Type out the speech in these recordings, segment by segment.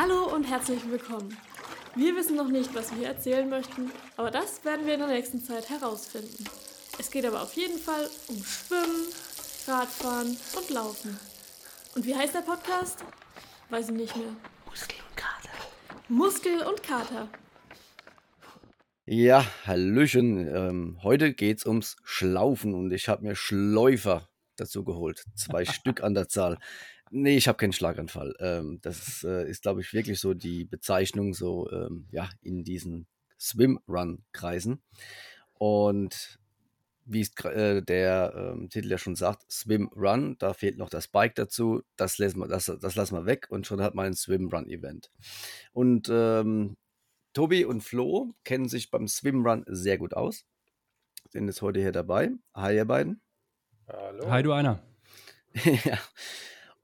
Hallo und herzlich willkommen. Wir wissen noch nicht, was wir erzählen möchten, aber das werden wir in der nächsten Zeit herausfinden. Es geht aber auf jeden Fall um Schwimmen, Radfahren und Laufen. Und wie heißt der Podcast? Weiß ich nicht mehr. Muskel und Kater. Muskel und Kater. Ja, Hallöchen. Ähm, heute geht's ums Schlaufen und ich habe mir Schläufer dazu geholt. Zwei Stück an der Zahl. Nee, ich habe keinen Schlaganfall. Ähm, das äh, ist, glaube ich, wirklich so die Bezeichnung so ähm, ja, in diesen Swim-Run-Kreisen. Und wie es äh, der ähm, Titel ja schon sagt, Swim Run, da fehlt noch das Bike dazu. Das lassen wir, das, das lassen wir weg und schon hat man ein Swim Run Event. Und ähm, Tobi und Flo kennen sich beim Swim Run sehr gut aus. Sind jetzt heute hier dabei. Hi, ihr beiden. Hallo. Hi, du einer. ja.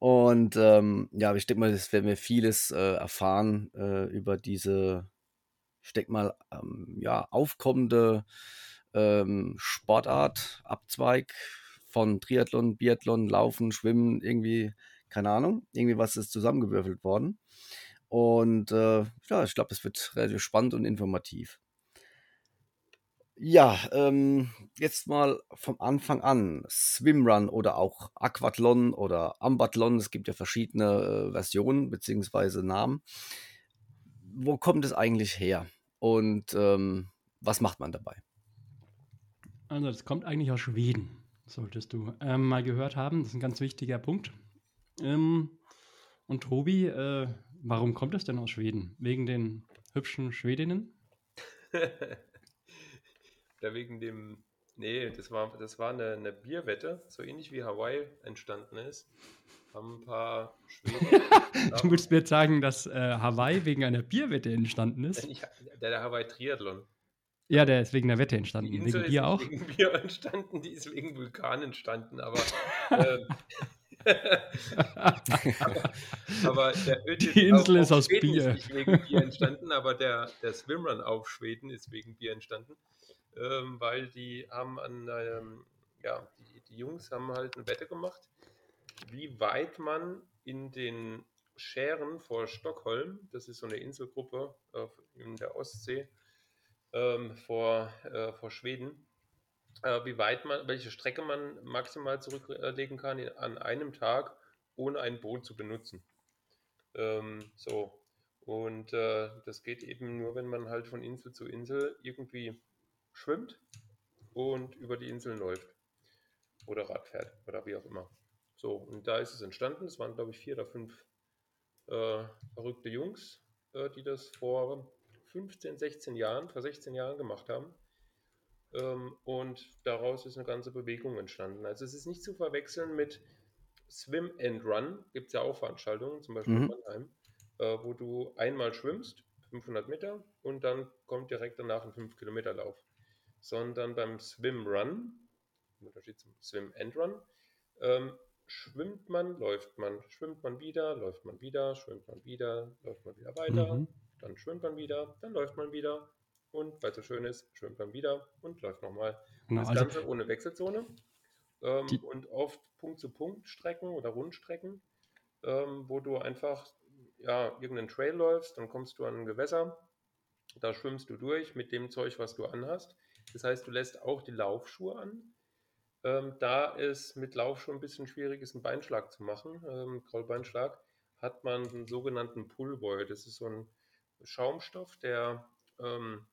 Und ähm, ja, ich denke mal, das werden wir vieles äh, erfahren äh, über diese, ich denke mal, ähm, ja, aufkommende ähm, Sportart, Abzweig von Triathlon, Biathlon, Laufen, Schwimmen, irgendwie, keine Ahnung, irgendwie was ist zusammengewürfelt worden. Und äh, ja, ich glaube, es wird relativ spannend und informativ. Ja, ähm, jetzt mal vom Anfang an. Swimrun oder auch Aquathlon oder Ambathlon. Es gibt ja verschiedene äh, Versionen beziehungsweise Namen. Wo kommt es eigentlich her? Und ähm, was macht man dabei? Also, das kommt eigentlich aus Schweden, solltest du ähm, mal gehört haben. Das ist ein ganz wichtiger Punkt. Ähm, und Tobi, äh, warum kommt es denn aus Schweden? Wegen den hübschen Schwedinnen? da wegen dem. Nee, das war, das war eine, eine Bierwette, so ähnlich wie Hawaii entstanden ist. Haben ein paar Schweden. Du willst mir sagen, dass äh, Hawaii wegen einer Bierwette entstanden ist? Ja, der, der Hawaii Triathlon. Ja, der ist wegen der Wette entstanden. Die Wegen Insel ist Bier auch? wegen Bier entstanden, die ist wegen Vulkan entstanden, aber. ähm, aber, aber der Die Insel auf- ist aus Schweden Bier. Ist nicht wegen Bier entstanden, aber der, der Swimrun auf Schweden ist wegen Bier entstanden, ähm, weil die haben an einem, ja, die, die Jungs haben halt eine Wette gemacht, wie weit man in den Schären vor Stockholm, das ist so eine Inselgruppe äh, in der Ostsee, ähm, vor, äh, vor Schweden, äh, wie weit man, welche Strecke man maximal zurücklegen kann in, an einem Tag, ohne ein Boot zu benutzen. Ähm, so. Und äh, das geht eben nur, wenn man halt von Insel zu Insel irgendwie schwimmt und über die Inseln läuft. Oder Rad fährt oder wie auch immer. So, und da ist es entstanden. Es waren, glaube ich, vier oder fünf äh, verrückte Jungs, äh, die das vor 15, 16 Jahren, vor 16 Jahren gemacht haben. Ähm, und daraus ist eine ganze Bewegung entstanden. Also es ist nicht zu verwechseln mit Swim and Run. Gibt es ja auch Veranstaltungen, zum Beispiel in Mhm. Mannheim, äh, wo du einmal schwimmst, 500 Meter, und dann kommt direkt danach ein 5-Kilometer-Lauf. Sondern beim Swim Run, im Unterschied zum Swim and Run, ähm, schwimmt man, läuft man, schwimmt man wieder, läuft man wieder, schwimmt man wieder, läuft man wieder weiter, Mhm. dann schwimmt man wieder, dann läuft man wieder und weil es so schön ist, schwimmt man wieder und läuft nochmal. Genau, das also Ganze ohne Wechselzone ähm, und oft Punkt-zu-Punkt-Strecken oder Rundstrecken, ähm, wo du einfach ja, irgendeinen Trail läufst, dann kommst du an ein Gewässer, da schwimmst du durch mit dem Zeug, was du anhast. Das heißt, du lässt auch die Laufschuhe an. Ähm, da es mit Laufschuhen ein bisschen schwierig ist, einen Beinschlag zu machen, ähm, Krollbeinschlag, hat man einen sogenannten Pullboy. Das ist so ein Schaumstoff, der ähm,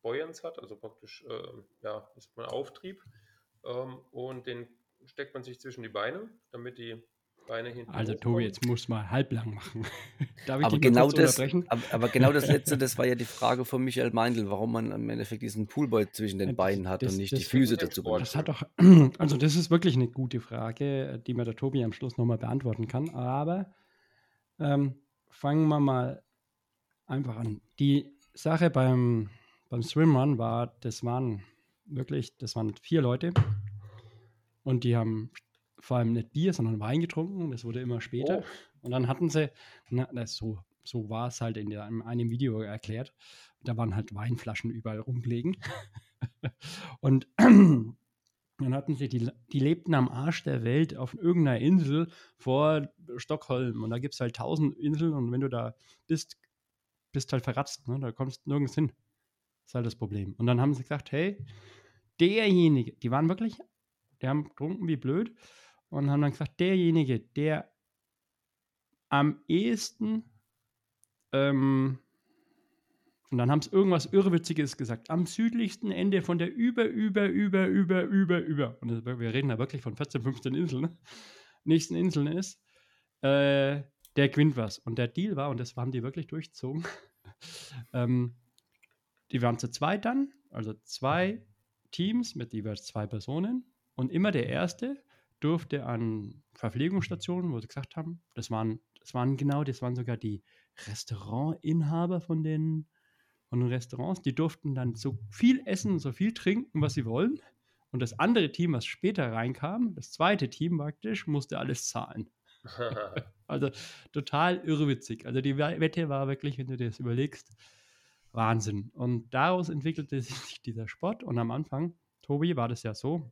Buoyance hat, also praktisch ähm, ja, ist man Auftrieb. Ähm, und den steckt man sich zwischen die Beine, damit die Beine hinten Also. Tobi, jetzt musst du mal halblang machen. Darf ich Aber genau, das, unterbrechen? aber, aber genau das letzte, das war ja die Frage von Michael Meindl, warum man im Endeffekt diesen Poolboy zwischen den das- Beinen hat das- und nicht das- die Füße das- dazu benutzt. Das hat doch, also das ist wirklich eine gute Frage, die mir der Tobi am Schluss nochmal beantworten kann. Aber ähm, fangen wir mal einfach an. Die Sache beim, beim Swimrun war, das waren wirklich, das waren vier Leute und die haben vor allem nicht Bier, sondern Wein getrunken. Das wurde immer später. Oh. Und dann hatten sie, na, das so, so war es halt in, der, in einem Video erklärt. Da waren halt Weinflaschen überall rumgelegen. und Dann hatten sie, die, die lebten am Arsch der Welt auf irgendeiner Insel vor Stockholm. Und da gibt es halt tausend Inseln und wenn du da bist, bist halt verratzt. Ne? Da kommst du nirgends hin. Das ist halt das Problem. Und dann haben sie gesagt, hey, derjenige, die waren wirklich, die haben getrunken wie blöd und haben dann gesagt, derjenige, der am ehesten ähm, und dann haben sie irgendwas Irrwitziges gesagt. Am südlichsten Ende von der über, über, über, über, über, über. Und wir reden da wirklich von 14, 15 Inseln. Ne? Nächsten Inseln ist, äh, der gewinnt was. Und der Deal war, und das haben die wirklich durchgezogen, ähm, die waren zu zweit dann, also zwei Teams mit jeweils zwei Personen. Und immer der Erste durfte an Verpflegungsstationen, wo sie gesagt haben, das waren, das waren genau, das waren sogar die Restaurantinhaber von den von den Restaurants, die durften dann so viel essen, so viel trinken, was sie wollen. Und das andere Team, was später reinkam, das zweite Team praktisch, musste alles zahlen. also total irrwitzig. Also die Wette war wirklich, wenn du dir das überlegst, Wahnsinn. Und daraus entwickelte sich dieser Sport. Und am Anfang, Tobi, war das ja so,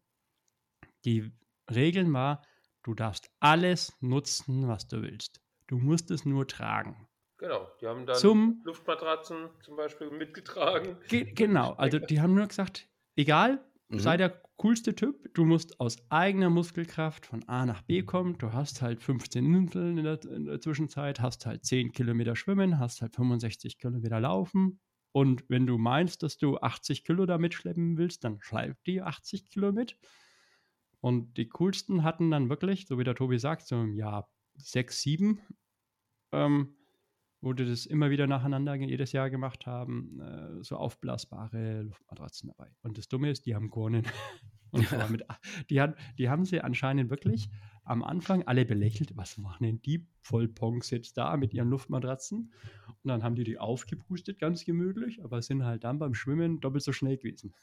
die Regeln war, du darfst alles nutzen, was du willst. Du musst es nur tragen. Genau, die haben dann Zum- Luftmatratzen zum Beispiel mitgetragen. Ge genau, also die haben nur gesagt, egal, Mhm. sei der coolste Typ, du musst aus eigener Muskelkraft von A nach B kommen. Du hast halt 15 Inseln in der, in der Zwischenzeit, hast halt 10 Kilometer schwimmen, hast halt 65 Kilometer laufen. Und wenn du meinst, dass du 80 Kilo da mitschleppen willst, dann schleip die 80 Kilo mit. Und die coolsten hatten dann wirklich, so wie der Tobi sagt, so im Jahr 6, 7, ähm, wo die das immer wieder nacheinander jedes Jahr gemacht haben, äh, so aufblasbare Luftmatratzen dabei. Und das Dumme ist, die haben gewonnen. Und zwar mit, die, hat, die haben sie anscheinend wirklich am Anfang alle belächelt. Was machen denn die Vollponks jetzt da mit ihren Luftmatratzen? Und dann haben die die aufgepustet, ganz gemütlich, aber sind halt dann beim Schwimmen doppelt so schnell gewesen.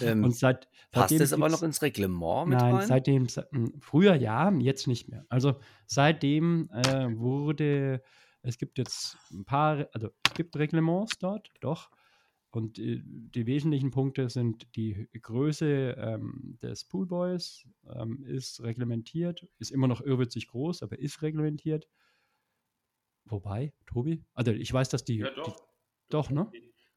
Ähm, Und seit, passt das aber noch ins Reglement mit Nein, rein? seitdem, se- m, früher ja, jetzt nicht mehr. Also seitdem äh, wurde, es gibt jetzt ein paar, also es gibt Reglements dort, doch. Und äh, die wesentlichen Punkte sind die Größe ähm, des Poolboys ähm, ist reglementiert, ist immer noch irrwitzig groß, aber ist reglementiert. Wobei, Tobi, also ich weiß, dass die, Ja, die doch. doch, ne?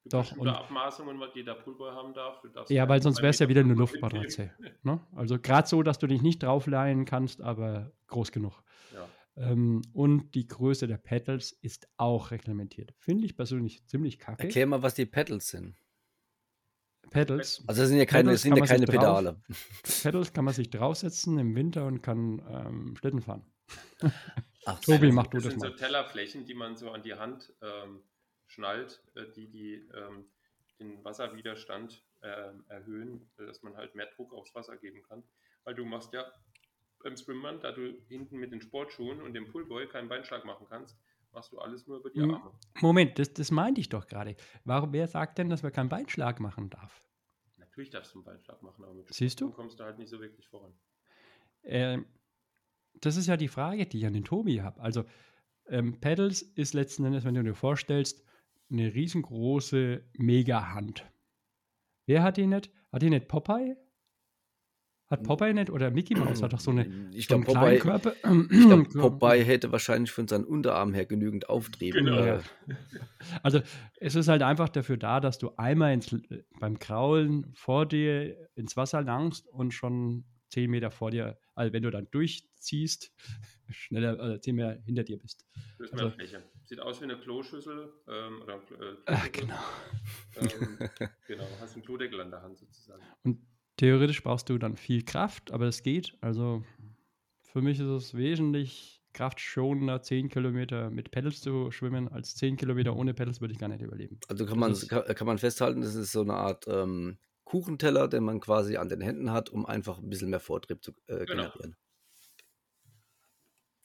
Doch, und- Abmaßungen, was jeder Poolboy haben darf. Ja, weil sonst wäre es ja wieder eine Luftmatratze. Ne? Also gerade so, dass du dich nicht draufleihen kannst, aber groß genug. Ja. Ähm, und die Größe der Pedals ist auch reglementiert. Finde ich persönlich ziemlich kacke. Erklär mal, was die Pedals sind. Pedals, Also das sind ja keine, Pedals sind kann ja man sich keine drauf- Pedale. Pedals kann man sich draufsetzen im Winter und kann ähm, Schlitten fahren. Ach Tobi, so. mach du das das sind so mal. Tellerflächen, die man so an die Hand ähm, schnallt, äh, die, die ähm, den Wasserwiderstand ähm, erhöhen, äh, dass man halt mehr Druck aufs Wasser geben kann. Weil du machst ja beim Schwimmband, da du hinten mit den Sportschuhen und dem Pullboy keinen Beinschlag machen kannst, machst du alles nur über die Mhm. Arme. Moment, das, das meinte ich doch gerade. Warum, wer sagt denn, dass man keinen Beinschlag machen darf? Natürlich darfst du einen Beinschlag machen, aber mit Siehst du? Kommst du halt nicht so wirklich voran. Ähm, das ist ja die Frage, die ich an den Tobi habe. Also, ähm, Pedals ist letzten Endes, wenn du dir vorstellst, eine riesengroße Mega-Hand. Wer hat die nicht? Hat die nicht Popeye? Hat Popeye nicht? Oder Mickey Mouse hat doch so eine Ich so einen glaube, Popeye, Körper. ich glaub, Popeye hätte wahrscheinlich von seinen Unterarmen her genügend Auftrieb. Genau. Äh, Ja. Also es ist halt einfach dafür da, dass du einmal ins, beim Kraulen vor dir ins Wasser langst und schon zehn Meter vor dir, also wenn du dann durchziehst, schneller, also zehn Meter hinter dir bist. Das ist Also-. Sieht aus wie eine Kloschüssel. Ähm, oder, äh, Ach, genau. Ähm, genau, hast einen Klodeckel an der Hand sozusagen. Und theoretisch brauchst du dann viel Kraft, aber es geht. Also für mich ist es wesentlich kraftschonender, 10 Kilometer mit Pedals zu schwimmen, als 10 Kilometer ohne Pedals würde ich gar nicht überleben. Also kann man, Das kann, kann man festhalten, das ist so eine Art ähm, Kuchenteller, den man quasi an den Händen hat, um einfach ein bisschen mehr Vortrieb zu äh, Genau. generieren.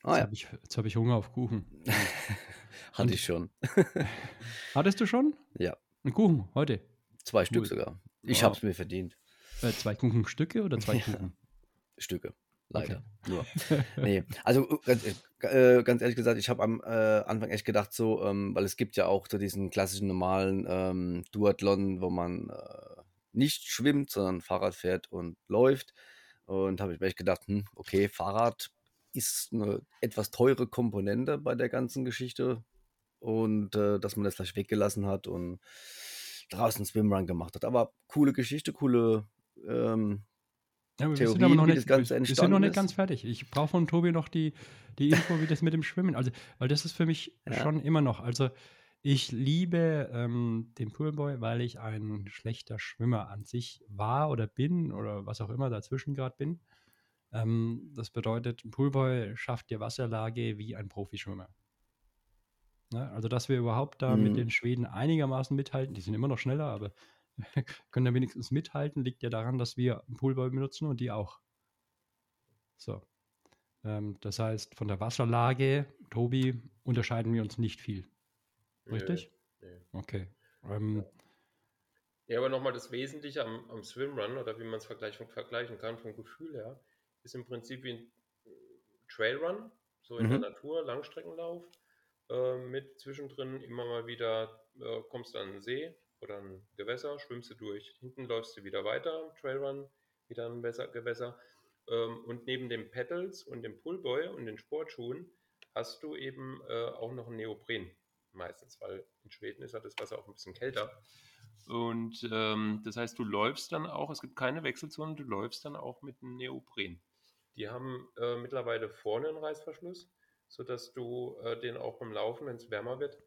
Jetzt Ah ja, habe ich, jetzt hab ich Hunger auf Kuchen. hatte ich schon. Hattest du schon? Ja, Einen Kuchen heute? zwei Cool. Stück sogar. Ich Wow. habe es mir verdient. Äh, zwei Kuchenstücke oder zwei Ja. Kuchen? Stücke. Leider. Nur. Nee. Also äh, ganz, äh, ganz ehrlich gesagt, ich habe am äh, Anfang echt gedacht, so, ähm, weil es gibt ja auch so diesen klassischen normalen ähm, Duathlon, wo man äh, nicht schwimmt, sondern Fahrrad fährt und läuft. Und habe ich mir echt gedacht, hm, okay, Fahrrad ist eine etwas teure Komponente bei der ganzen Geschichte. Und äh, dass man das gleich weggelassen hat und draußen Swimrun gemacht hat. Aber coole Geschichte, coole ähm, Ja, wir Theorie, sind aber noch nicht, wir, sind noch nicht ganz fertig. Ich brauche von Tobi noch die, die Info, wie das mit dem Schwimmen. Also, weil das ist für mich Ja. schon immer noch. Also, ich liebe ähm, den Poolboy, weil ich ein schlechter Schwimmer an sich war oder bin oder was auch immer dazwischen gerade bin. Ähm, das bedeutet, ein Poolboy schafft die Wasserlage wie ein Profischwimmer. Ne? Also, dass wir überhaupt da mit Mhm. den Schweden einigermaßen mithalten, die sind immer noch schneller, aber können da wenigstens mithalten, liegt ja daran, dass wir einen Poolboy benutzen und die auch. So. Ähm, das heißt, von der Wasserlage, Tobi, unterscheiden wir uns nicht viel. Richtig? Nö, nö. Okay. Ähm, Ja, aber nochmal das Wesentliche am, am Swimrun oder wie man es vergleichen, vergleichen kann vom Gefühl her, ist im Prinzip wie ein Trailrun, so in der Mhm. Natur, Langstreckenlauf, äh, mit zwischendrin immer mal wieder äh, kommst du an einen See oder ein Gewässer, schwimmst du durch, hinten läufst du wieder weiter, Trailrun, wieder ein Gewässer, Gewässer. Ähm, und neben den Pedals und dem Pullboy und den Sportschuhen hast du eben äh, auch noch ein Neopren meistens, weil in Schweden ist ja das Wasser auch ein bisschen kälter. Und ähm, das heißt, du läufst dann auch, es gibt keine Wechselzone, du läufst dann auch mit einem Neopren. Die haben äh, mittlerweile vorne einen Reißverschluss, sodass du äh, den auch beim Laufen, wenn es wärmer wird,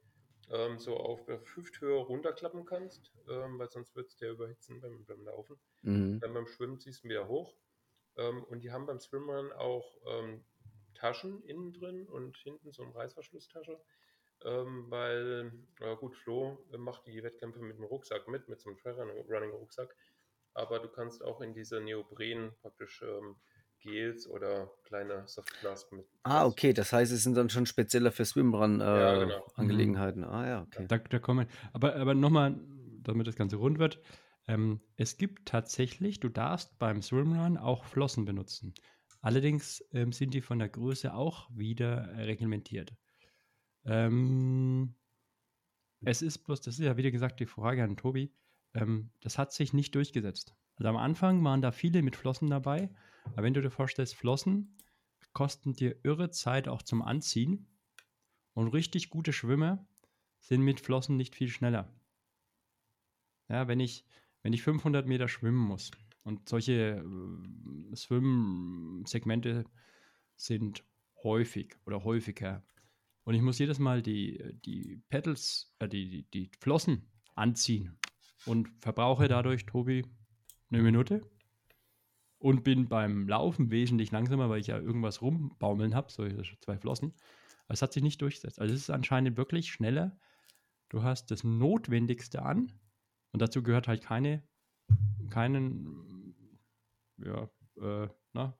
ähm, so auf der Hüfthöhe runterklappen kannst, ähm, weil sonst wird es dir überhitzen beim, beim Laufen. Mhm. Dann beim Schwimmen ziehst du ihn wieder hoch. Ähm, und die haben beim Swimrun auch ähm, Taschen innen drin und hinten so eine Reißverschlusstasche. Ähm, weil, äh, gut, Flo macht die Wettkämpfe mit dem Rucksack mit, mit so einem Trailrunning-Rucksack. Aber du kannst auch in diese Neopren praktisch ähm, Gels oder kleine Softflask mit. Ah, okay, das heißt, es sind dann schon spezieller für Swimrun äh, Ja, genau. Angelegenheiten. Ah ja, okay. da, da kommen. Aber, aber nochmal, damit das Ganze rund wird. Ähm, es gibt tatsächlich, du darfst beim Swimrun auch Flossen benutzen. Allerdings ähm, sind die von der Größe auch wieder reglementiert. Ähm, es ist bloß, das ist ja wieder gesagt die Frage an Tobi, ähm, das hat sich nicht durchgesetzt. Also am Anfang waren da viele mit Flossen dabei, aber wenn du dir vorstellst, Flossen kosten dir irre Zeit auch zum Anziehen. Und richtig gute Schwimmer sind mit Flossen nicht viel schneller. Ja, wenn ich, wenn ich 500 Meter schwimmen muss und solche äh, Schwimmsegmente sind häufig oder häufiger. Und ich muss jedes Mal die, die Pedals, äh, die, die, die Flossen anziehen und verbrauche dadurch, Tobi, eine Minute und bin beim Laufen wesentlich langsamer, weil ich ja irgendwas rumbaumeln habe, so zwei Flossen. Aber Es hat sich nicht durchgesetzt. Also es ist anscheinend wirklich schneller. Du hast das Notwendigste an und dazu gehört halt keine, keinen, ja, äh, na,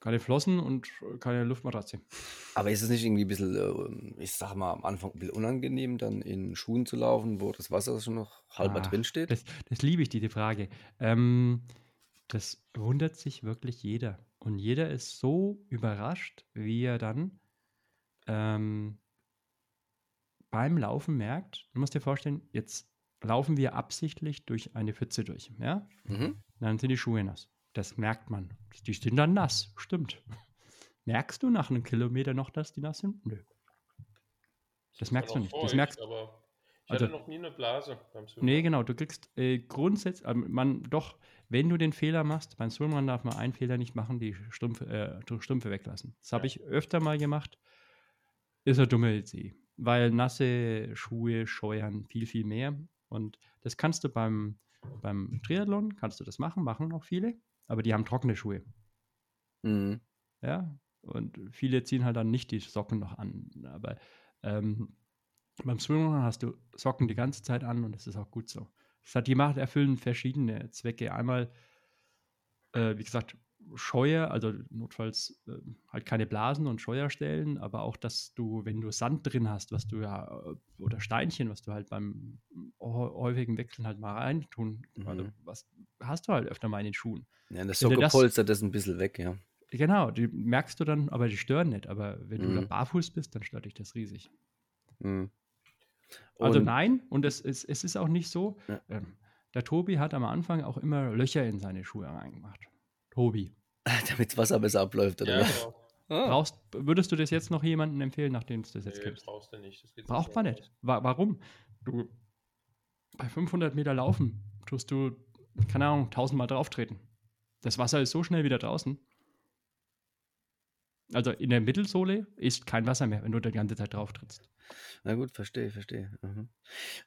keine Flossen und keine Luftmatratze. Aber ist es nicht irgendwie ein bisschen, äh, ich sag mal, am Anfang ein bisschen unangenehm, dann in Schuhen zu laufen, wo das Wasser schon noch halber Ach, drin steht? Das, das liebe ich, diese Frage. Ähm, das wundert sich wirklich jeder. Und jeder ist so überrascht, wie er dann ähm, beim Laufen merkt, du musst dir vorstellen, jetzt laufen wir absichtlich durch eine Pfütze durch. Ja? Mhm. Dann sind die Schuhe nass. Das merkt man. Die sind dann nass, stimmt. Merkst du nach einem Kilometer noch, dass die nass sind? Nö. Das merkst du nicht. noch Das merkst, Aber ich Also- hatte noch nie eine Blase beim Swimrun. Nee, genau. Du kriegst äh, grundsätzlich, äh, man doch, wenn du den Fehler machst, beim Swimrun darf man einen Fehler nicht machen, die Strümpfe, äh, Strümpfe weglassen. Das habe Ja. ich öfter mal gemacht. Ist eine dumme Idee, weil nasse Schuhe scheuern viel, viel mehr. Und das kannst du beim, beim Triathlon, kannst du das machen, machen auch viele, aber die haben trockene Schuhe. Mhm. Ja, und viele ziehen halt dann nicht die Socken noch an. Aber ähm, beim Swimrun hast du Socken die ganze Zeit an und das ist auch gut so. Das hat die Macht erfüllen verschiedene Zwecke. Einmal, äh, wie gesagt, Scheuer, also notfalls äh, halt keine Blasen und Scheuerstellen, aber auch, dass du, wenn du Sand drin hast, was du ja, äh, oder Steinchen, was du halt beim häu- häufigen Wechseln halt mal reintun, also Mhm. was hast du halt öfter mal in den Schuhen. Ja, das Wenn du Socke das- polstert das ein bisschen weg, ja. Genau, die merkst du dann, aber die stören nicht. Aber wenn du da Mhm. barfuß bist, dann stört dich das riesig. Mhm. Also Und- nein, und es, es, es ist auch nicht so. Ja. Ähm, Der Tobi hat am Anfang auch immer Löcher in seine Schuhe reingemacht. Tobi. Damit das Wasser besser abläuft, oder Ja, was? genau. Ah. Brauchst, würdest du das jetzt noch jemandem empfehlen, nachdem du das jetzt Nee, kennst? brauchst du nicht. Das geht Braucht man nicht. Wa warum? Du, bei 500 Meter Laufen tust du, keine Ahnung, 1000 Mal drauftreten. Das Wasser ist so schnell wieder draußen. Also in der Mittelsohle ist kein Wasser mehr, wenn du die ganze Zeit drauf trittst. Na gut, verstehe, verstehe. Mhm.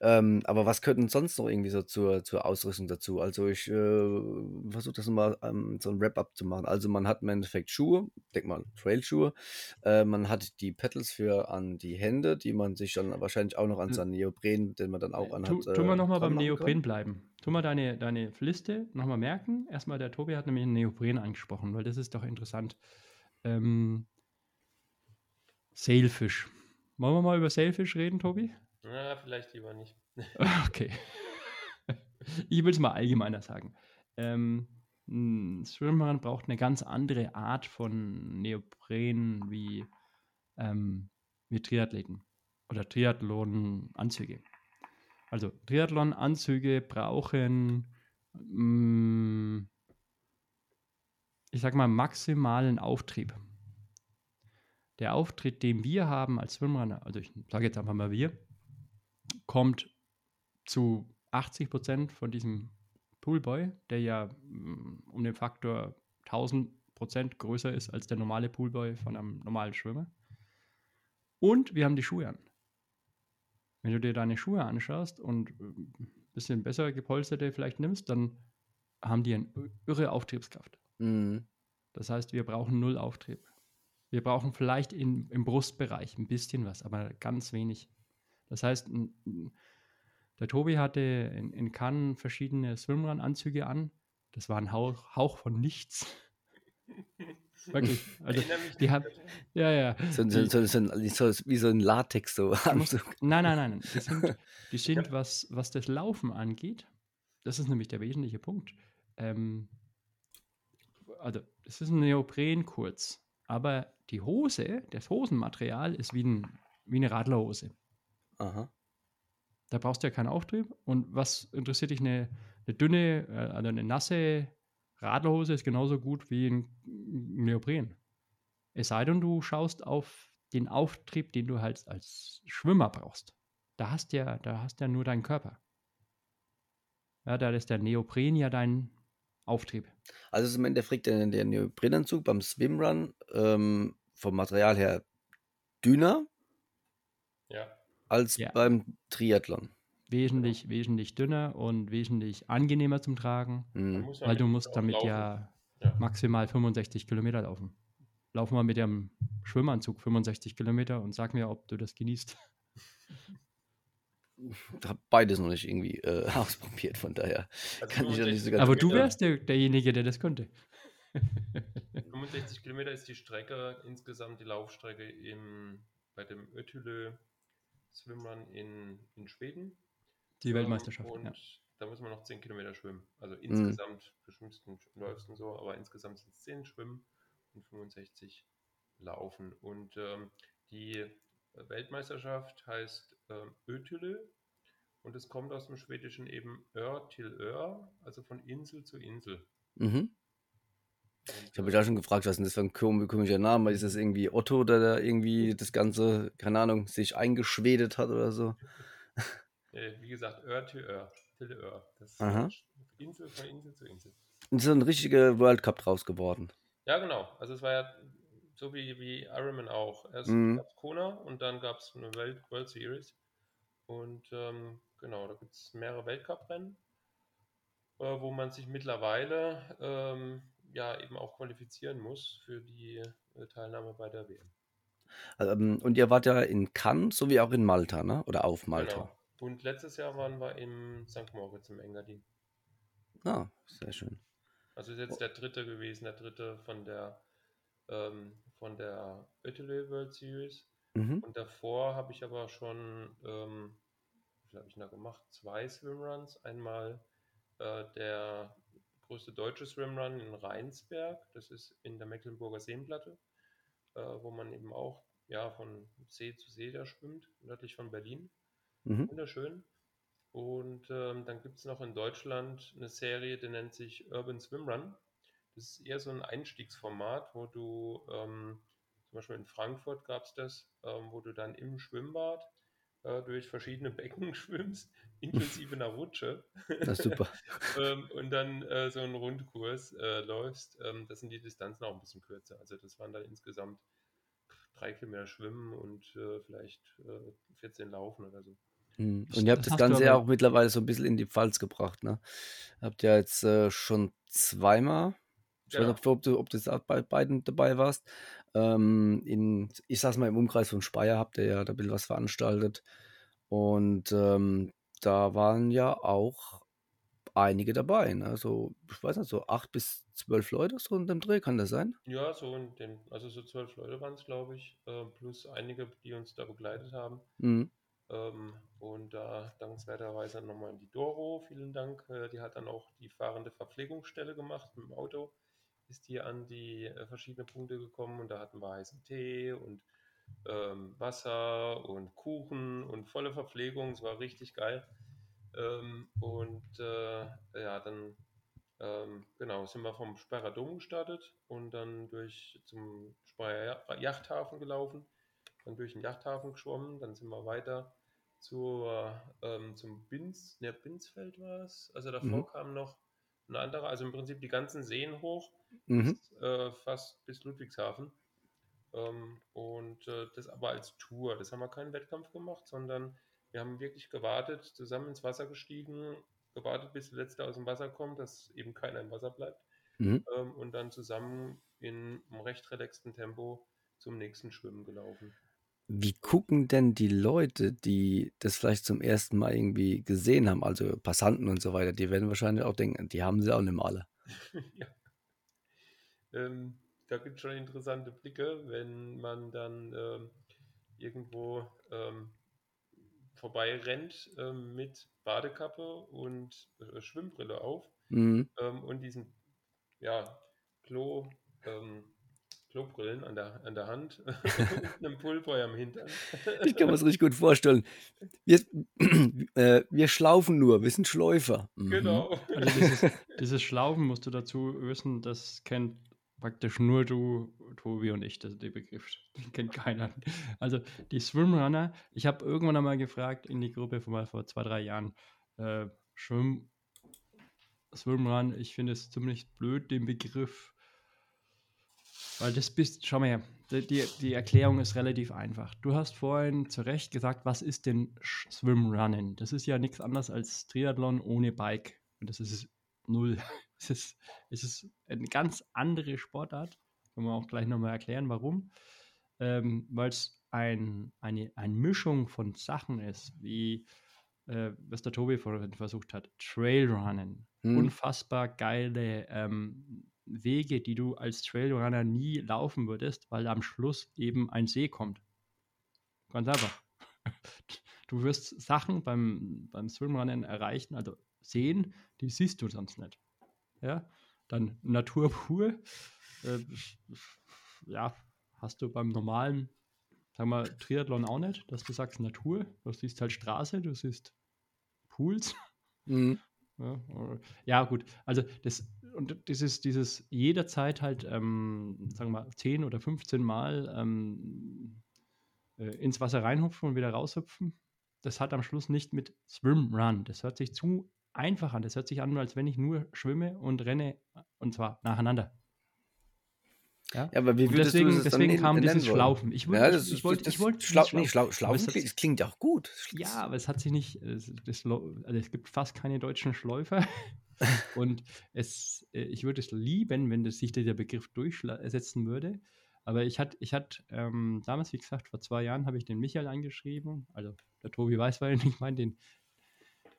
Ähm, aber was könnten sonst noch irgendwie so zur, zur Ausrüstung dazu? Also ich äh, versuche das mal ähm, so ein Wrap-up zu machen. Also man hat im Endeffekt Schuhe, denk mal Trailschuhe. Äh, man hat die Pedals für an die Hände, die man sich dann wahrscheinlich auch noch an seinen Neopren, den man dann auch Tu, anhat. tu mal äh, nochmal dran beim machen Neopren kann. bleiben. Tu mal deine, deine Liste nochmal merken. Erstmal, der Tobi hat nämlich einen Neopren angesprochen, weil das ist doch interessant. Ähm, Sailfish. Wollen wir mal über Sailfish reden, Tobi? Na, vielleicht lieber nicht. Okay. Ich will es mal allgemeiner sagen. Ähm, ein Swimrun braucht eine ganz andere Art von Neopren wie, ähm, wie Triathleten oder Triathlon-Anzüge. Also Triathlon-Anzüge brauchen, mm, ich sag mal, maximalen Auftrieb. Der Auftrieb, den wir haben als Swimrunner, also ich sage jetzt einfach mal wir, kommt zu 80 Prozent von diesem Poolboy, der ja mm, um den Faktor 1000 Prozent größer ist als der normale Poolboy von einem normalen Schwimmer. Und wir haben die Schuhe an. Wenn du dir deine Schuhe anschaust und ein bisschen besser gepolsterte vielleicht nimmst, dann haben die eine irre Auftriebskraft. Mhm. Das heißt, wir brauchen null Auftrieb. Wir brauchen vielleicht in, im Brustbereich ein bisschen was, aber ganz wenig. Das heißt, der Tobi hatte in, in Cannes verschiedene Swimrun-Anzüge an. Das war ein Hauch, Hauch von nichts. Wirklich. Also, Erinnere mich die haben, ja, ja. So, so, so, so, wie so ein Latex so. Anzug. Nein, nein, nein. Die sind, die sind was, was das Laufen angeht, das ist nämlich der wesentliche Punkt. Ähm, also, es ist ein Neopren kurz, aber die Hose, das Hosenmaterial ist wie, ein, wie eine Radlerhose. Aha. Da brauchst du ja keinen Auftrieb. Und was interessiert dich eine, eine dünne, äh, also eine nasse Radlerhose ist genauso gut wie ein Neopren. Es sei denn, du schaust auf den Auftrieb, den du halt als Schwimmer brauchst. Da hast ja, da hast ja nur deinen Körper. Ja, da ist der Neopren ja dein Auftrieb. Also ist im Endeffekt der, der Neoprenanzug beim Swimrun ähm, vom Material her dünner Ja. als Ja. beim Triathlon. Wesentlich, wesentlich dünner und wesentlich angenehmer zum Tragen, Mhm. weil du musst damit ja Ja. maximal 65 Kilometer laufen. Lauf mal mit dem Schwimmanzug 65 Kilometer und sag mir, ob du das genießt. Ich habe beides noch nicht irgendwie äh, ausprobiert, von daher Also kann ich ja nicht so 65 ganz Aber du Kilometer- wärst der, derjenige, der das könnte. 65 Kilometer ist die Strecke, insgesamt die Laufstrecke im, bei dem Ötülö Swimrun in, in Schweden. Die Weltmeisterschaft. Und Ja. da muss man noch 10 Kilometer schwimmen. Mhm. Also insgesamt, du schwimmst und läufst und so, aber insgesamt sind es 10 Schwimmen und 65 Laufen. Und ähm, die Weltmeisterschaft heißt ähm, Ötülö und es kommt aus dem Schwedischen eben Ör till Ör, also von Insel zu Insel. Mhm. Ich habe mich da schon gefragt, was ist denn das für ein kom- komischer Name? Ist das irgendwie Otto, der da irgendwie das Ganze, keine Ahnung, sich eingeschwedet hat oder so? Äh, wie gesagt, Ör to Ör. Till Ör. Das ist Aha. Insel von Insel zu Insel. Und ist so ein richtiger World Cup draus geworden. Ja, genau. Also es war ja so wie, wie Ironman auch. Erst Mhm. gab es Kona und dann gab es eine Welt, World Series. Und ähm, genau, da gibt es mehrere Weltcuprennen, äh, wo man sich mittlerweile ähm, ja eben auch qualifizieren muss für die äh, Teilnahme bei der WM. Ähm, und ihr wart ja in Cannes sowie auch in Malta, ne? Oder auf Malta. Genau. Und letztes Jahr waren wir im St. Moritz im Engadin. Ah, sehr schön. Also ist jetzt der dritte gewesen, der dritte von der ähm, von der Ötele World Series. Mhm. Und davor habe ich aber schon, ähm, wie viel habe ich da gemacht? Zwei Swimruns. Einmal äh, der größte deutsche Swimrun in Rheinsberg, das ist in der Mecklenburger Seenplatte, äh, wo man eben auch ja, von See zu See da schwimmt, nördlich von Berlin. Mhm. Wunderschön. Und ähm, dann gibt es noch in Deutschland eine Serie, die nennt sich Urban Swim Run. Das ist eher so ein Einstiegsformat, wo du ähm, zum Beispiel in Frankfurt gab es das, ähm, wo du dann im Schwimmbad äh, durch verschiedene Becken schwimmst, inklusive einer Rutsche. Das ist super. ähm, und dann äh, so einen Rundkurs äh, läufst. Ähm, das sind die Distanzen auch ein bisschen kürzer. Also das waren dann insgesamt drei Kilometer Schwimmen und äh, vielleicht 14 äh, Laufen oder so. Hm, und ihr habt das, das Ganze ja auch mittlerweile so ein bisschen in die Pfalz gebracht, ne? Habt ihr jetzt äh, schon zweimal, ich weiß nicht, ob du, ob du bei beiden dabei warst, ähm, in, ich sag's mal, im Umkreis von Speyer habt ihr ja da ein bisschen was veranstaltet. Und ähm, da waren ja auch einige dabei. Ne? So, ich weiß nicht, so acht bis zwölf Leute so in dem Dreh, kann das sein? Ja, so in dem, also so zwölf Leute waren es, glaube ich, äh, plus einige, die uns da begleitet haben. Mhm. Ähm, und da äh, dankenswerterweise nochmal in die Doro, vielen Dank. Äh, die hat dann auch die fahrende Verpflegungsstelle gemacht mit dem Auto ist hier an die äh, verschiedenen Punkte gekommen und da hatten wir heißen Tee und ähm, Wasser und Kuchen und volle Verpflegung. Es war richtig geil. Ähm, und äh, ja, dann ähm, genau sind wir vom Sperrer Dom gestartet und dann durch zum Speyer Yachthafen gelaufen, dann durch den Yachthafen geschwommen, dann sind wir weiter zur, ähm, zum Binz, ne, Binzfeld war es. Also davor mhm. kam noch ein anderer, also im Prinzip die ganzen Seen hoch, mhm. bis, äh, fast bis Ludwigshafen. Ähm, und äh, das aber als Tour. Das haben wir keinen Wettkampf gemacht, sondern wir haben wirklich gewartet, zusammen ins Wasser gestiegen, gewartet, bis der Letzte aus dem Wasser kommt, dass eben keiner im Wasser bleibt. Mhm. Ähm, und dann zusammen in einem recht relaxten Tempo zum nächsten Schwimmen gelaufen. Wie gucken denn die Leute, die das vielleicht zum ersten Mal irgendwie gesehen haben, also Passanten und so weiter, die werden wahrscheinlich auch denken, die haben sie auch nicht alle. ja. Ähm, da gibt es schon interessante Blicke, wenn man dann ähm, irgendwo ähm, vorbei rennt ähm, mit Badekappe und äh, Schwimmbrille auf mhm. Ähm, und diesen ja, Klo, ähm, Klobrillen an der, an der Hand und einem Pulver am Hintern. ich kann mir das richtig gut vorstellen. Wir, äh, wir schlaufen nur, wir sind Schläufer. Mhm. Genau. Also dieses, dieses, Schlaufen musst du dazu wissen, das kennt praktisch nur du, Tobi und ich, das, der Begriff. Den kennt keiner. Also die Swimrunner, ich habe irgendwann einmal gefragt in die Gruppe von mal vor zwei, drei Jahren, äh, Schwimm, Swimrun, ich finde es ziemlich blöd, den Begriff weil das bist, schau mal her, die, die Erklärung ist relativ einfach. Du hast vorhin zu Recht gesagt, was ist denn Swimrunnen? Das ist ja nichts anderes als Triathlon ohne Bike. Und das ist null. Es ist, es ist eine ganz andere Sportart. Können wir auch gleich nochmal erklären, warum. Ähm, Weil es ein, eine, eine Mischung von Sachen ist, wie äh, was der Tobi vorhin versucht hat. Trailrunnen. Hm. Unfassbar geile ähm, Wege, die du als Trailrunner nie laufen würdest, weil am Schluss eben ein See kommt. Ganz einfach. Du wirst Sachen beim, beim Swimrunnen erreichen, also sehen, die siehst du sonst nicht. Ja, dann Natur pur. Äh, ja, hast du beim normalen, sagen wir, Triathlon auch nicht, dass du sagst Natur. Du siehst halt Straße, du siehst Pools. Mhm. Ja, ja, gut. Also das und dieses, dieses jederzeit halt, ähm, sagen wir mal, 10 oder 15 Mal ähm, äh, ins Wasser reinhupfen und wieder raushüpfen, das hat am Schluss nicht mit Swim Run. Das hört sich zu einfach an. Das hört sich an, als wenn ich nur schwimme und renne und zwar nacheinander. Ja, ja aber wie würdest deswegen, du das deswegen kam dieses Schlaufen. Ich wollte, ja, das, ich, wollte, ich wollte Schlau, nee, Schlau, Schlaufen klingt, das klingt auch gut. Ja, aber es hat sich nicht, das, das, also es gibt fast keine deutschen Schläufer. Und es, äh, ich würde es lieben, wenn das sich der Begriff durchsetzen würde. Aber ich hatte, ich hatte ähm, damals, wie gesagt, vor zwei Jahren habe ich den Michael angeschrieben. Also der Tobi weiß, weil ich meine, den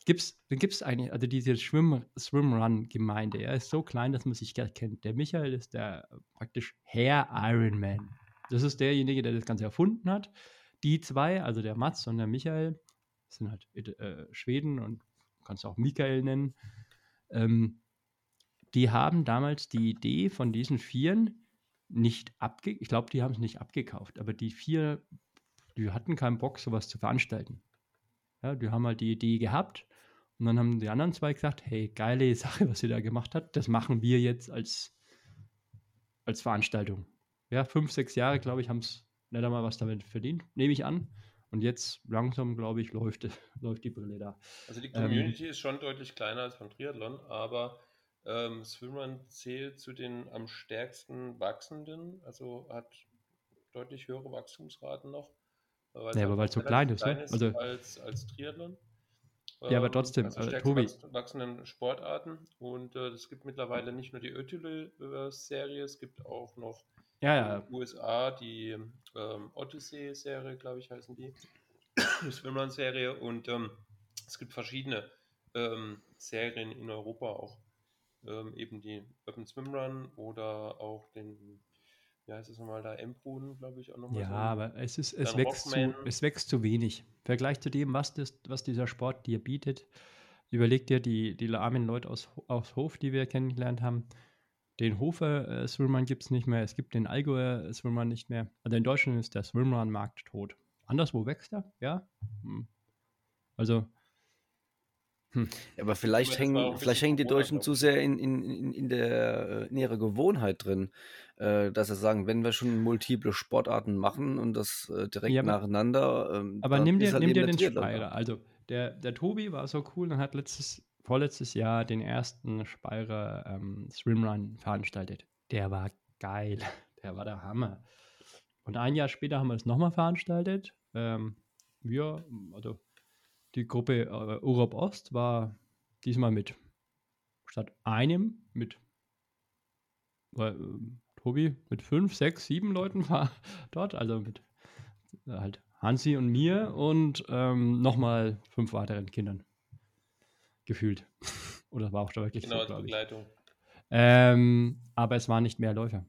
gibt's, den gibt es eigentlich, also diese Schwimm, Swimrun-Gemeinde, er ist so klein, dass man sich gar kennt. Der Michael ist der praktisch Herr Ironman. Das ist derjenige, der das Ganze erfunden hat. Die zwei, also der Mats und der Michael, sind halt äh, Schweden und kannst auch Michael nennen. Ähm, die haben damals die Idee von diesen Vieren nicht abgekauft. Ich glaube, die haben es nicht abgekauft, aber die vier, die hatten keinen Bock, sowas zu veranstalten. Ja, die haben halt die Idee gehabt Und dann haben die anderen zwei gesagt, hey, geile Sache, was ihr da gemacht habt. Das machen wir jetzt als, als Veranstaltung. Ja, fünf, sechs Jahre, glaube ich, haben es nicht einmal was damit verdient, nehme ich an. Und jetzt langsam, glaube ich, läuft, läuft die Brille da. Also die Community ähm, ist schon deutlich kleiner als von Triathlon, aber ähm, Swimrun zählt zu den am stärksten wachsenden, also hat deutlich höhere Wachstumsraten noch. Ja, aber weil es so klein ist, klein ne? also, als, als Triathlon. Ja, aber ähm, trotzdem, also äh, Tobi. wachsenden Sportarten und äh, es gibt mittlerweile nicht nur die Ötüle-Serie, es gibt auch noch ja, ja. in den USA die ähm, Odyssey-Serie, glaube ich, heißen die. die Swimrun-Serie und ähm, es gibt verschiedene ähm, Serien in Europa auch. Ähm, eben die Urban Swimrun oder auch den heißt es nochmal da, Embrun, glaube ich, auch nochmal. Ja, so. aber es, ist, es, wächst zu, es wächst zu wenig. Vergleich zu dem, was, das, was dieser Sport dir bietet, überleg dir die, die armen Leute aus, aus Hof, die wir kennengelernt haben. Den Hofer äh, Swimrun gibt es nicht mehr, es gibt den Allgäuer Swimrun nicht mehr. Also in Deutschland ist der Swimrun-Markt tot. Anderswo wächst er, ja. Hm. Also hm. Aber vielleicht hängen, vielleicht hängen die Deutschen zu sehr in, in, in, in, der, in ihrer Gewohnheit drin, äh, dass sie sagen, wenn wir schon multiple Sportarten machen und das äh, direkt ja, nacheinander. Ähm, aber nimm dir, halt nimm dir den Speyer. Also der, der Tobi war so cool und hat letztes, vorletztes Jahr den ersten Speyer ähm, Swimrun veranstaltet. Der war geil. Der war der Hammer. Und ein Jahr später haben wir es nochmal veranstaltet. Ähm, wir, also die Gruppe äh, Urop Ost war diesmal mit statt einem mit äh, Tobi mit fünf, sechs, sieben Leuten war dort, also mit äh, halt Hansi und mir und ähm, nochmal fünf weiteren Kindern. Gefühlt. Oder war auch da wirklich genau, so, Begleitung. Ähm, aber es waren nicht mehr Läufer.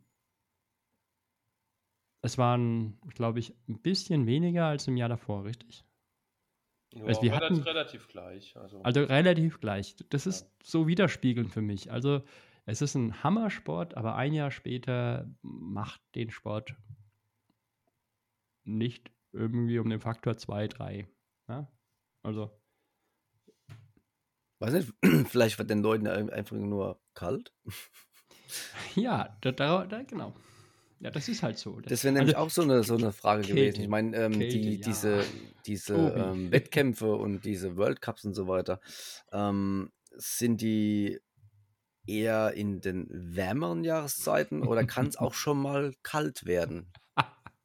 Es waren, glaube ich, ein bisschen weniger als im Jahr davor, richtig? Ja, also wir hatten, relativ gleich. Also. also relativ gleich. Das ist ja. so widerspiegelnd für mich. Also es ist ein Hammersport, aber ein Jahr später macht den Sport nicht irgendwie um den Faktor 2, 3. Ja? Also. Weiß nicht, vielleicht wird den Leuten einfach nur kalt. Ja, da, da, da genau. Ja, das ist halt so. Das, das wäre nämlich also, auch so eine, so eine Frage Kälte, gewesen. Ich meine, ähm, die, ja. diese, diese ähm, Wettkämpfe und diese World Cups und so weiter, ähm, sind die eher in den wärmeren Jahreszeiten oder kann es auch schon mal kalt werden?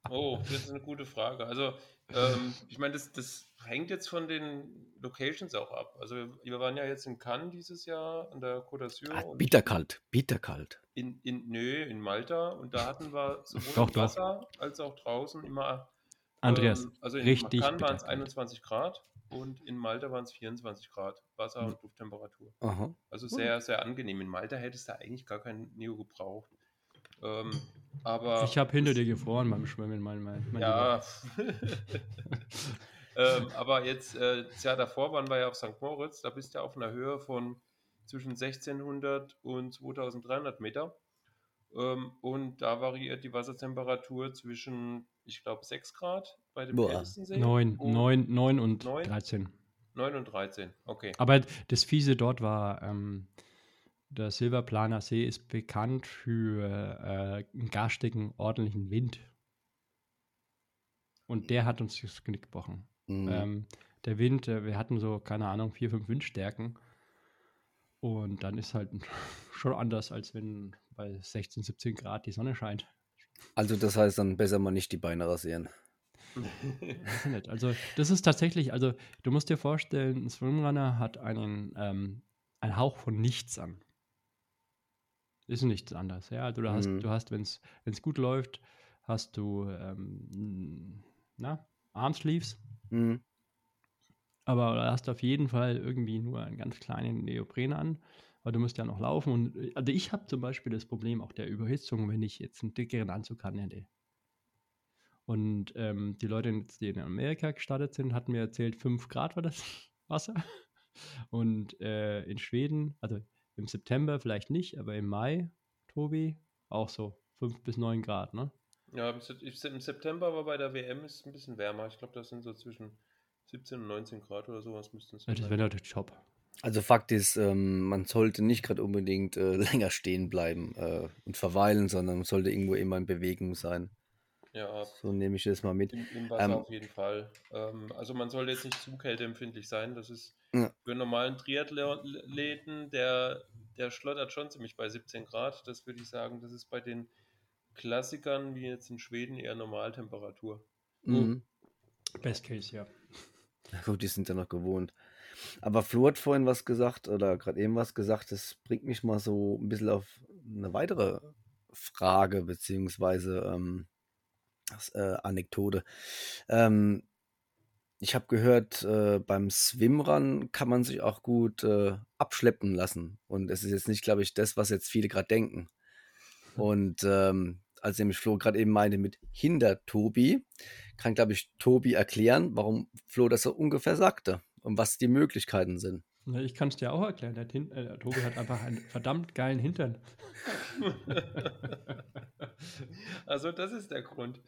Oh, das ist eine gute Frage. Also, ähm, ich meine, das, das hängt jetzt von den Locations auch ab. Also wir waren ja jetzt in Cannes dieses Jahr an der Côte d'Azur. Ah, bitterkalt, bitterkalt. In, in, nö, in Malta. Und da hatten wir sowohl doch, im Wasser doch. als auch draußen immer. Andreas, ähm, also in richtig Cannes waren es 21 Grad und in Malta waren es 24 Grad Wasser- und Lufttemperatur. Aha. Also sehr, sehr angenehm. In Malta hättest du eigentlich gar kein Neo gebraucht. Ähm, aber ich habe hinter dir gefroren beim Schwimmen, mein, mein, mein Ja. ähm, aber jetzt, äh, das Jahr davor waren wir ja auf St. Moritz, da bist du ja auf einer Höhe von zwischen 1600 und 2300 Meter. Ähm, und da variiert die Wassertemperatur zwischen, ich glaube, 6 Grad bei dem kältesten See. 9, 9, 9 und 9? 13. 9 und 13, okay. Aber das Fiese dort war, ähm, der Silberplaner See ist bekannt für äh, einen garstigen, ordentlichen Wind. Und der hat uns das Knick gebrochen. Mhm. Ähm, der Wind, äh, wir hatten so, keine Ahnung, vier, fünf Windstärken. Und dann ist halt schon anders, als wenn bei 16, 17 Grad die Sonne scheint. Also das heißt dann besser mal nicht die Beine rasieren. also das ist tatsächlich, also du musst dir vorstellen, ein Swimrunner hat einen, ähm, einen Hauch von nichts an. Ist nichts anderes. Ja, also du hast, mhm. du hast, wenn es gut läuft, hast du ähm, na, Armsleeves. Mhm. Aber du hast auf jeden Fall irgendwie nur einen ganz kleinen Neopren an, weil du musst ja noch laufen. Und also ich habe zum Beispiel das Problem auch der Überhitzung, wenn ich jetzt einen dickeren Anzug hätte. Und ähm, die Leute, die in Amerika gestartet sind, hatten mir erzählt, 5 Grad war das Wasser. Und äh, in Schweden, also im September vielleicht nicht, aber im Mai, Tobi, auch so 5 bis 9 Grad, ne? Ja, im September war bei der WM ist ein bisschen wärmer. Ich glaube, das sind so zwischen 17 und 19 Grad oder sowas müssten es sein. Ja, das wäre natürlich top. Also Fakt ist, ähm, man sollte nicht gerade unbedingt äh, länger stehen bleiben äh, und verweilen, sondern man sollte irgendwo immer in Bewegung sein. Ja, So nehme ich das mal mit. im, im Wasser Ähm, auf jeden Fall. Ähm, also man sollte jetzt nicht zu kälteempfindlich sein. Das ist ja, für einen normalen Triathleten, der, der schlottert schon ziemlich bei 17 Grad. Das würde ich sagen, das ist bei den Klassikern wie jetzt in Schweden eher Normaltemperatur. mhm. Best Case, ja. Na gut, die sind ja noch gewohnt. Aber Flo hat vorhin was gesagt oder gerade eben was gesagt, das bringt mich mal so ein bisschen auf eine weitere Frage beziehungsweise ähm, äh, Anekdote. Ähm, ich habe gehört, äh, beim Swimrun kann man sich auch gut äh, abschleppen lassen. Und es ist jetzt nicht, glaube ich, das, was jetzt viele gerade denken. Und ähm, als nämlich Flo gerade eben meinte mit hinter Tobi, kann, glaube ich, Tobi erklären, warum Flo das so ungefähr sagte und was die Möglichkeiten sind. Na, Ich kann es dir auch erklären. Der, Tin- äh, der Tobi hat einfach einen verdammt geilen Hintern. Also das ist der Grund.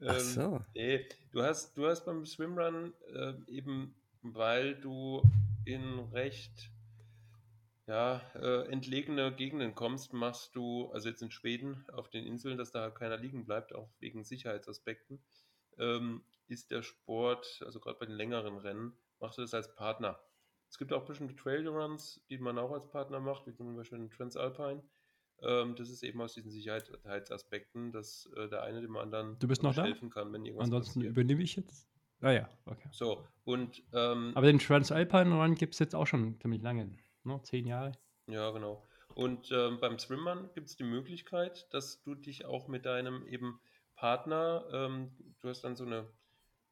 Ach Ähm, so. nee, du hast, du hast beim Swimrun äh, eben, weil du in recht ja, äh, entlegene Gegenden kommst, machst du, also jetzt in Schweden auf den Inseln, dass da keiner liegen bleibt, auch wegen Sicherheitsaspekten, ähm, ist der Sport, also gerade bei den längeren Rennen, machst du das als Partner. Es gibt auch bestimmte Trailruns, die man auch als Partner macht, wie zum Beispiel den Transalpine. Ähm, das ist eben aus diesen Sicherheitsaspekten, dass äh, der eine dem anderen Du bist noch da? helfen kann, wenn irgendwas Ansonsten passiert. übernehme ich jetzt. Ah ja, okay. So, und ähm, Aber den Transalpine Run gibt es jetzt auch schon ziemlich lange. Ne? Zehn Jahre. Ja, genau. Und ähm, beim Swimrun gibt es die Möglichkeit, dass du dich auch mit deinem eben Partner, ähm, du hast dann so eine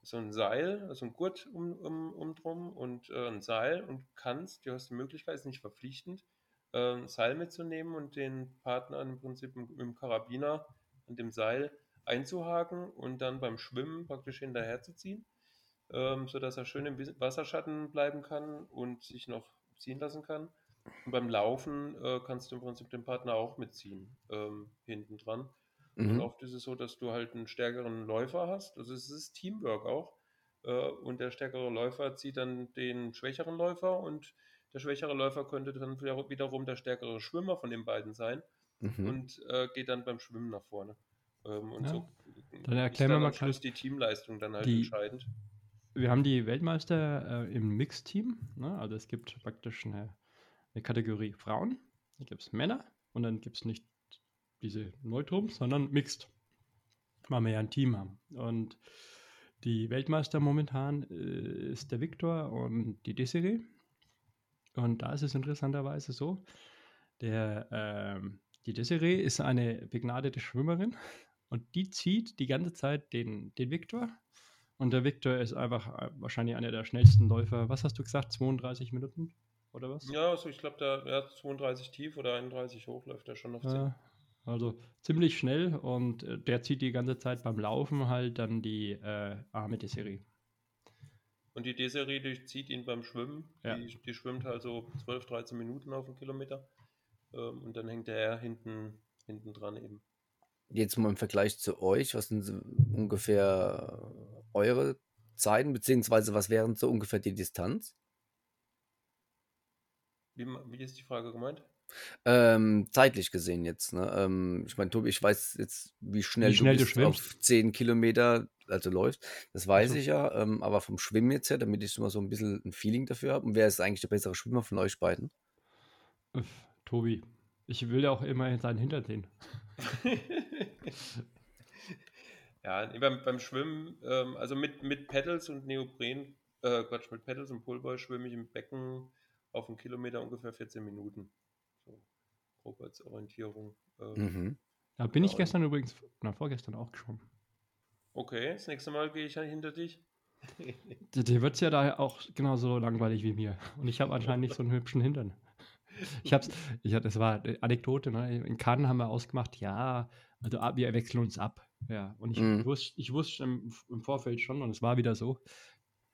so ein Seil, also ein Gurt um, um, um drum und äh, ein Seil und kannst, du hast die Möglichkeit, ist nicht verpflichtend, äh, ein Seil mitzunehmen und den Partner im Prinzip mit, mit dem Karabiner an dem Seil einzuhaken und dann beim Schwimmen praktisch hinterherzuziehen, ähm, sodass er schön im Wasserschatten bleiben kann und sich noch ziehen lassen kann. Und beim Laufen äh, kannst du im Prinzip den Partner auch mitziehen, ähm, hinten dran. Und Mhm. oft ist es so, dass du halt einen stärkeren Läufer hast. Also es ist Teamwork auch. Äh, und der stärkere Läufer zieht dann den schwächeren Läufer und der schwächere Läufer könnte dann wieder- wiederum der stärkere Schwimmer von den beiden sein Mhm. und äh, geht dann beim Schwimmen nach vorne. Ähm, und Ja. so Dann erklären wir mal gleich die Teamleistung dann halt die- entscheidend. Wir haben die Weltmeister äh, im Mixteam. Ne? Also es gibt praktisch eine, eine Kategorie Frauen, dann gibt es Männer und dann gibt es nicht diese Neutrums, sondern Mixed. Weil wir ja ein Team haben. Und die Weltmeister momentan äh, ist der Viktor und die Desiree. Und da ist es interessanterweise so, der, ähm, die Desiree ist eine begnadete Schwimmerin und die zieht die ganze Zeit den, den Viktor. Und der Viktor ist einfach äh, wahrscheinlich einer der schnellsten Läufer. Was hast du gesagt? 32 Minuten oder was? Ja, also ich glaube, da ja, 32 tief oder 31 hoch läuft er schon auf 10. Ja, also ziemlich schnell und äh, der zieht die ganze Zeit beim Laufen halt dann die äh, Arme der Serie. Und die D-Serie durchzieht ihn beim Schwimmen. Ja. Die, die schwimmt halt so 12, 13 Minuten auf einen Kilometer. Ähm, und dann hängt er hinten, hinten dran eben. Jetzt mal im Vergleich zu euch, was sind so ungefähr eure Zeiten, beziehungsweise was wären so ungefähr die Distanz? Wie, wie ist die Frage gemeint? Ähm, zeitlich gesehen jetzt, ne? Ähm, ich meine, Tobi, ich weiß jetzt, wie schnell, schnell du du auf 10 Kilometer, also läufst. Das weiß so. ich ja, ähm, aber vom Schwimmen jetzt her, damit ich immer so ein bisschen ein Feeling dafür habe. Und wer ist eigentlich der bessere Schwimmer von euch beiden? Tobi, ich will ja auch immer in seinen Hintern sehen. ja, beim, beim Schwimmen, ähm, also mit, mit Pedals und Neopren, äh, Quatsch, mit Pedals und Pullboy schwimme ich im Becken auf einen Kilometer ungefähr 14 Minuten. So, grob als Orientierung. Ähm, Mhm. Da bin ich gestern übrigens, na, vorgestern auch geschwommen. Okay, das nächste Mal gehe ich dann hinter dich. Dir- wird es ja da auch genauso langweilig wie mir. Und ich habe anscheinend nicht so einen hübschen Hintern. Ich hab's, ich hatte, das war eine Anekdote, ne? In Cannes haben wir ausgemacht, ja, also wir wechseln uns ab. Ja, und ich Mhm. wusste, ich wusste im, im Vorfeld schon, und es war wieder so.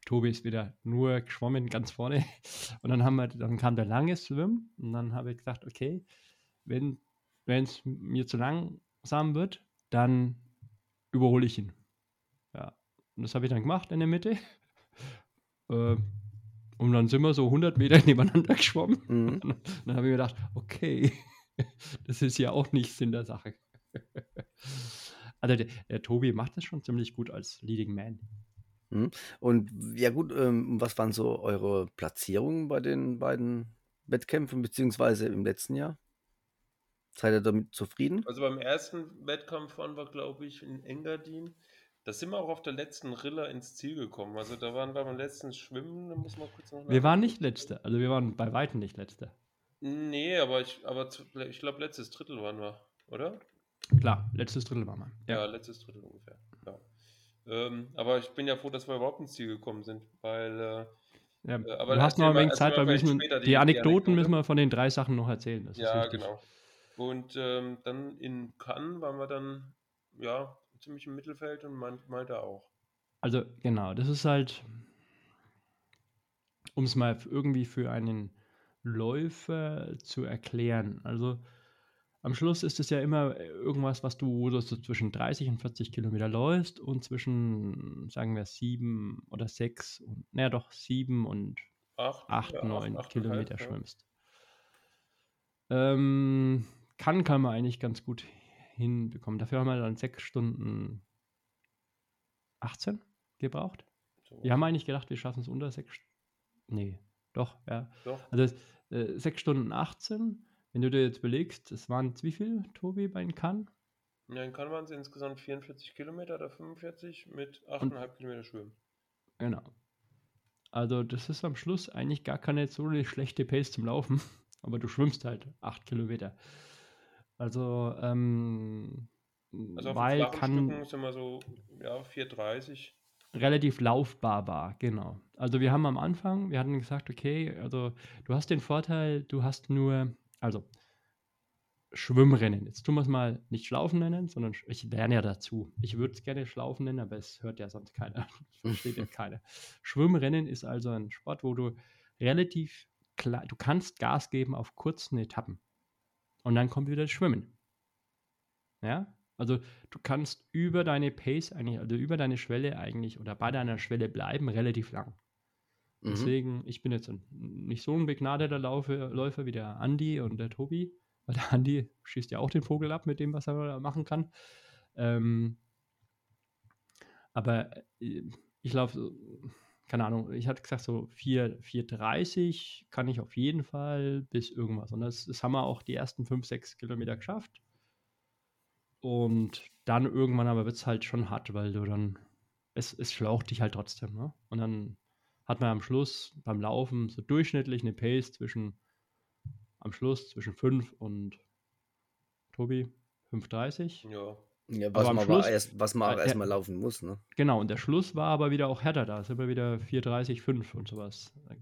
Tobi ist wieder nur geschwommen ganz vorne. Und dann haben wir, dann kam der lange Swim und dann habe ich gesagt, okay, wenn es mir zu langsam wird, dann überhole ich ihn. Ja. Und das habe ich dann gemacht in der Mitte. Äh, Und dann sind wir so 100 Meter nebeneinander geschwommen. Mhm. Und dann habe ich mir gedacht, okay, das ist ja auch nicht Sinn der Sache. Also der, der Tobi macht das schon ziemlich gut als Leading Man. Und ja gut, ähm, was waren so eure Platzierungen bei den beiden Wettkämpfen, beziehungsweise im letzten Jahr? Seid ihr damit zufrieden? Also beim ersten Wettkampf waren wir, glaube ich, in Engadin. Da sind wir auch auf der letzten Rille ins Ziel gekommen. Also da waren wir beim letzten Schwimmen, da muss man kurz noch Wir waren nicht Letzte, also wir waren bei Weitem nicht Letzte. Nee, aber ich, aber zu, ich glaube, letztes Drittel waren wir, oder? Klar, letztes Drittel waren wir. Ja, letztes Drittel ungefähr. Ja. Ähm, aber ich bin ja froh, dass wir überhaupt ins Ziel gekommen sind, weil äh, Ja, Äh, aber du hast noch ein mal- wenig Zeit, mal weil wir müssen, die, die- Anekdoten Anekdote. müssen wir von den drei Sachen noch erzählen. Das ja, genau. Und ähm, dann in Cannes waren wir dann ja ziemlich im Mittelfeld und Mal- Malta auch. Also genau, das ist halt, um es mal irgendwie für einen Läufer zu erklären. Also am Schluss ist es ja immer äh, irgendwas, was du, so zwischen 30 und 40 Kilometer läufst und zwischen, sagen wir, sieben oder sechs und, naja doch, sieben und Acht, acht, ja, neun acht, Kilometer ja. schwimmst. Ähm, kann kann man eigentlich ganz gut hinbekommen. Dafür haben wir dann sechs Stunden 18 gebraucht. So. Wir haben eigentlich gedacht, wir schaffen es unter sechs. Nee, doch, ja. Doch. Also äh, sechs Stunden 18. Wenn du dir jetzt belegst, es waren jetzt wie viel, Tobi, bei den Cannes? Ja, in Cannes waren es insgesamt 44 Kilometer oder 45 mit 8,5 Kilometer Schwimmen. Genau. Also das ist am Schluss eigentlich gar keine so eine schlechte Pace zum Laufen, aber du schwimmst halt acht Kilometer. Also, ähm, Also auf weil kann sind wir so ja, 4,30. relativ laufbar war, genau. Also wir haben am Anfang, wir hatten gesagt, okay, also du hast den Vorteil, du hast nur, also Schwimmrennen. Jetzt tun wir es mal nicht Schlaufen nennen, sondern ich lerne ja dazu. Ich würde es gerne Schlaufen nennen, aber es hört ja sonst keiner. Versteht ja keiner. Schwimmrennen ist also ein Sport, wo du relativ klar, du kannst Gas geben auf kurzen Etappen. Und dann kommt wieder das Schwimmen. Ja? Also du kannst über deine Pace eigentlich, also über deine Schwelle eigentlich oder bei deiner Schwelle bleiben relativ lang. Mhm. Deswegen, ich bin jetzt nicht so ein begnadeter Laufe, Läufer wie der Andi und der Tobi, weil der Andi schießt ja auch den Vogel ab mit dem, was er da machen kann. Ähm, aber äh, ich laufe, keine Ahnung, ich hatte gesagt, so 4, 4,30 kann ich auf jeden Fall bis irgendwas. Und das, das haben wir auch die ersten 5, 6 Kilometer geschafft. Und dann irgendwann aber wird es halt schon hart, weil du dann, es, es schlaucht dich halt trotzdem. Ne? Und dann hat man am Schluss beim Laufen so durchschnittlich eine Pace zwischen, am Schluss zwischen 5 und Tobi 5,30. Ja. Ja, Aber was am man, Schluss- aber erst, was man äh, auch äh, erstmal laufen muss, ne? Genau, und der Schluss war aber wieder auch härter da. Sind wir wieder 4,30, 5 und sowas äh,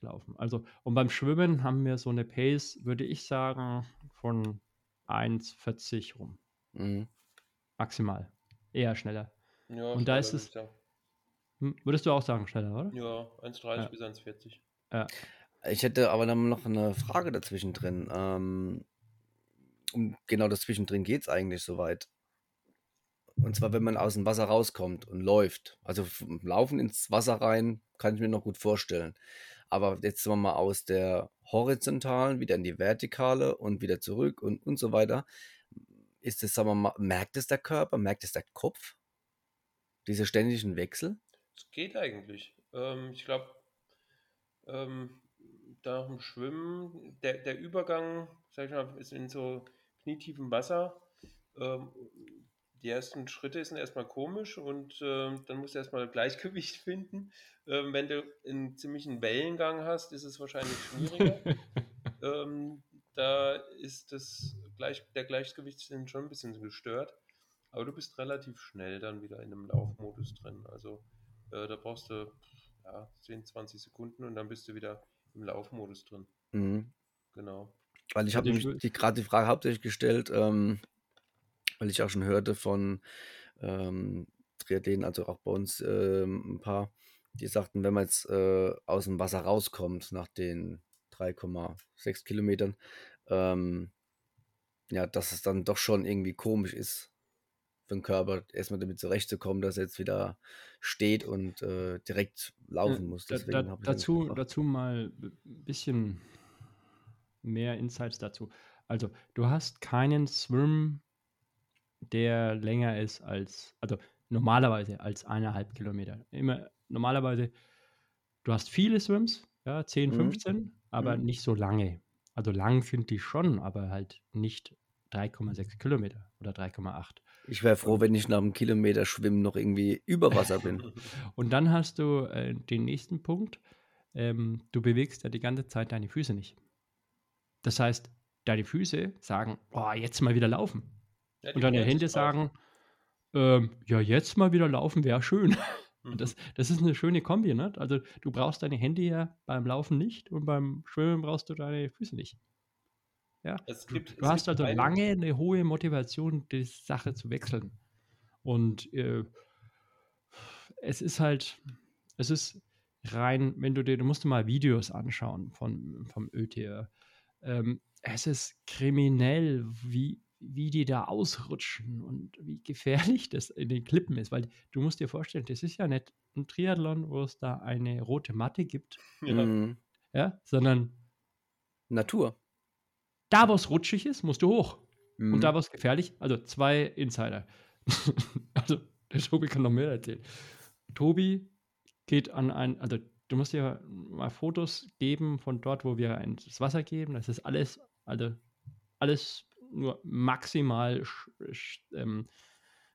gelaufen. Also, und beim Schwimmen haben wir so eine Pace, würde ich sagen, von 1,40 rum. Mhm. Maximal. Eher schneller. ja Und da ist es- sagen. Hm, würdest du auch sagen, schneller, oder? Ja, 1,30 Ja. bis 1,40. Ich hätte aber dann noch eine Frage dazwischen drin. Ähm, um genau das Zwischendrin geht es eigentlich soweit. Und zwar, wenn man aus dem Wasser rauskommt und läuft. Also f- laufen ins Wasser rein, kann ich mir noch gut vorstellen. Aber jetzt sagen wir mal aus der horizontalen wieder in die vertikale und wieder zurück und, und so weiter. Ist es, sagen wir mal, merkt es der Körper, merkt es der Kopf? Diese ständigen Wechsel? Es geht eigentlich. Ähm, ich glaube, ähm, nach dem Schwimmen, der, der Übergang, sag ich mal, ist in so knietiefem Wasser. Ähm, die ersten Schritte sind erstmal komisch und ähm, dann musst du erstmal Gleichgewicht finden. Ähm, wenn du einen ziemlichen Wellengang hast, ist es wahrscheinlich schwieriger. ähm, da ist das Gleich, der Gleichgewichtssinn schon ein bisschen gestört. Aber du bist relativ schnell dann wieder in einem Laufmodus drin. Also äh, da brauchst du ja, 10, 20 Sekunden und dann bist du wieder im Laufmodus drin. Mhm. Genau. Weil ich habe ich nämlich die, gerade die Frage hauptsächlich gestellt, ähm, weil ich auch schon hörte von ähm, Triathleten, also auch bei uns ähm, ein paar, die sagten, wenn man jetzt äh, aus dem Wasser rauskommt nach den 3,6 Kilometern, ähm, ja, dass es dann doch schon irgendwie komisch ist für den Körper, erstmal damit zurechtzukommen, dass er jetzt wieder steht und äh, direkt laufen muss. Da, Deswegen da, ich dazu, dazu mal ein bisschen mehr Insights dazu. Also, du hast keinen Swim, der länger ist als, also normalerweise als eineinhalb Kilometer. Immer normalerweise, du hast viele Swims, ja, 10, Mhm. 15, aber Mhm. nicht so lange. Also lang sind die schon, aber halt nicht 3,6 Kilometer oder 3,8. Ich wäre froh, wenn ich nach einem Kilometer Schwimmen noch irgendwie über Wasser bin. Und dann hast du äh, den nächsten Punkt. Ähm, du bewegst ja die ganze Zeit deine Füße nicht. Das heißt, deine Füße sagen, oh, jetzt mal wieder laufen. Ja, Und deine Hände sagen, ähm, ja, jetzt mal wieder laufen wäre schön. Mhm. Und das, das ist eine schöne Kombi, ne? Also du brauchst deine Hände ja beim Laufen nicht und beim Schwimmen brauchst du deine Füße nicht. Ja, gibt- du es hast gibt also lange eine hohe Motivation, die Sache zu wechseln. Und äh, es ist halt, es ist rein, wenn du dir, du musst dir mal Videos anschauen von, vom ÖTR. Ähm, es ist kriminell, wie, wie die da ausrutschen und wie gefährlich das in den Klippen ist, weil du musst dir vorstellen, das ist ja nicht ein Triathlon, wo es da eine rote Matte gibt, Ja. Mhm. ja, sondern Natur. Da, wo es rutschig ist, musst du hoch. Mhm. Und da war es gefährlich. Also zwei Insider. also der Tobi kann noch mehr erzählen. Tobi geht an ein, also du musst dir mal Fotos geben von dort, wo wir ins Wasser geben. Das ist alles, also alles nur maximal ähm,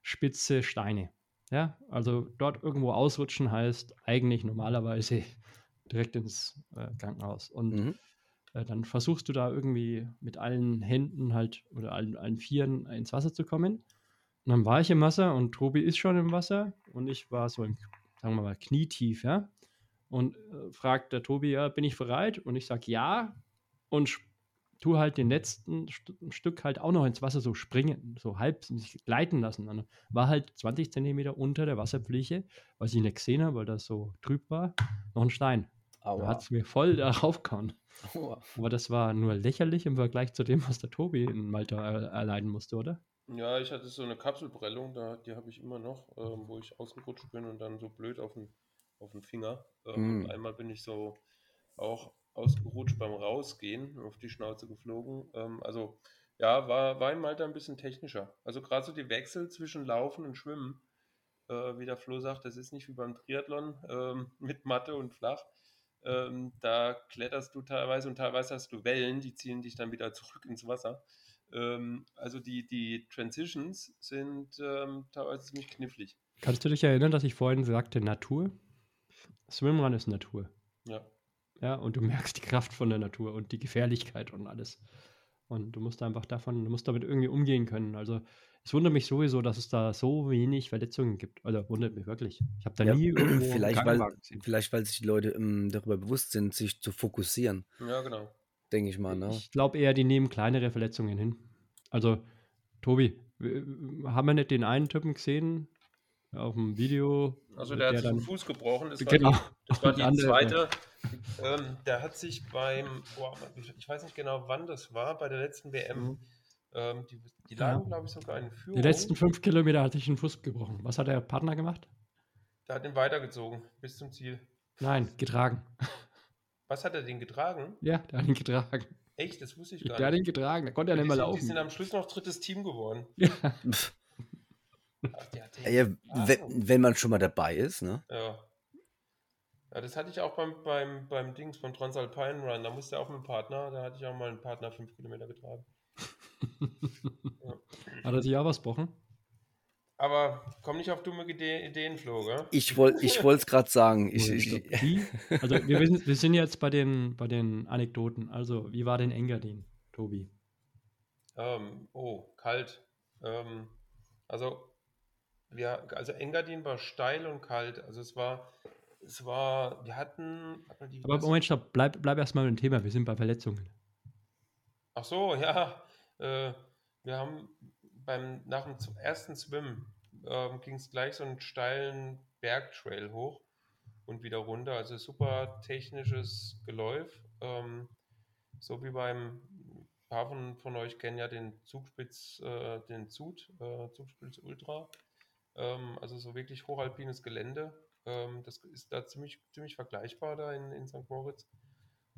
spitze Steine. Ja, also dort irgendwo ausrutschen heißt eigentlich normalerweise direkt ins äh, Krankenhaus. Und Mhm. Äh, dann versuchst du da irgendwie mit allen Händen halt oder allen, allen Vieren ins Wasser zu kommen. Und dann war ich im Wasser und Tobi ist schon im Wasser und ich war so im, sagen wir mal, knietief, ja. Und äh, fragt der Tobi, ja, bin ich bereit? Und ich sage ja und tu halt den letzten St Stück halt auch noch ins Wasser so springen, so halb sich gleiten lassen. Dann war halt 20 Zentimeter unter der Wasserfläche, was ich nicht gesehen habe, weil das so trüb war, noch ein Stein. Da Aua. hat es mir voll darauf gehauen. Aua. Aber das war nur lächerlich im Vergleich zu dem, was der Tobi in Malta er erleiden musste, oder? Ja, ich hatte so eine Kapselprellung, da, die habe ich immer noch, ähm, wo ich ausgerutscht bin und dann so blöd auf den, auf den Finger. Ähm, Mm. und einmal bin ich so auch ausgerutscht beim Rausgehen, auf die Schnauze geflogen. Ähm, also ja, war, war in Malta ein bisschen technischer. Also gerade so die Wechsel zwischen Laufen und Schwimmen, äh, wie der Flo sagt, das ist nicht wie beim Triathlon ähm, mit Matte und flach. Ähm, da kletterst du teilweise und teilweise hast du Wellen, die ziehen dich dann wieder zurück ins Wasser. Ähm, also die, die Transitions sind ähm, teilweise ziemlich knifflig. Kannst du dich erinnern, dass ich vorhin sagte Natur? Swimrun ist Natur. Ja. Ja, und du merkst die Kraft von der Natur und die Gefährlichkeit und alles. Und du musst einfach davon, du musst damit irgendwie umgehen können. Also es wundert mich sowieso, dass es da so wenig Verletzungen gibt. Also wundert mich wirklich. Ich habe da Ja, nie irgendwo vielleicht, weil, vielleicht, weil sich die Leute ähm, darüber bewusst sind, sich zu fokussieren, Ja, genau. denke ich mal. Ne? Ich glaube eher, die nehmen kleinere Verletzungen hin. Also, Tobi, haben wir nicht den einen Typen gesehen auf dem Video? Also der hat sich den Fuß gebrochen. Das genau. war die, das war die andere- zweite. Ähm, der hat sich beim, ich, ich weiß nicht genau, wann das war, bei der letzten WM. Mhm. Ähm, die, die Ja. lagen, glaube ich, sogar in Führung. Die letzten fünf Kilometer hatte ich den Fuß gebrochen. Was hat der Partner gemacht? Der hat ihn weitergezogen bis zum Ziel. Nein, getragen. Was hat er den getragen? Ja, der hat ihn getragen. Echt, das wusste ich gar Der hat ihn nicht. getragen. Der konnte ja die, nicht mehr sind, die sind laufen. am Schluss noch drittes Team geworden. Ja. Ach, der ja, wenn, wenn man schon mal dabei ist, ne? Ja. Ja, das hatte ich auch beim, beim, beim Dings, beim Transalpine Run. Da musste er auch mit dem Partner, da hatte ich auch mal einen Partner fünf Kilometer getragen. Hat er sich auch was gebrochen? Aber komm nicht auf dumme Ide Ideen, Flo, gell? Ich wollte ich es gerade sagen. Ich, ich? Also wir, wissen, wir sind jetzt bei den, bei den Anekdoten. Also, wie war denn Engadin, Tobi? Ähm, oh, kalt. Ähm, also, wir, also Engadin war steil und kalt. Also es war, es war, wir hatten, die, Aber das- Moment, stopp, bleib, bleib erstmal beim Thema. Wir sind bei Verletzungen. Ach so, ja. Äh, wir haben beim, nach dem ersten Swim ähm, ging es gleich so einen steilen Bergtrail hoch und wieder runter. Also super technisches Geläuf. Ähm, so wie beim, ein paar von, von euch kennen ja den Zugspitz, äh, den Zut, äh, Zugspitz Ultra. Ähm, also so wirklich hochalpines Gelände. Ähm, das ist da ziemlich, ziemlich vergleichbar da in, in St. Moritz.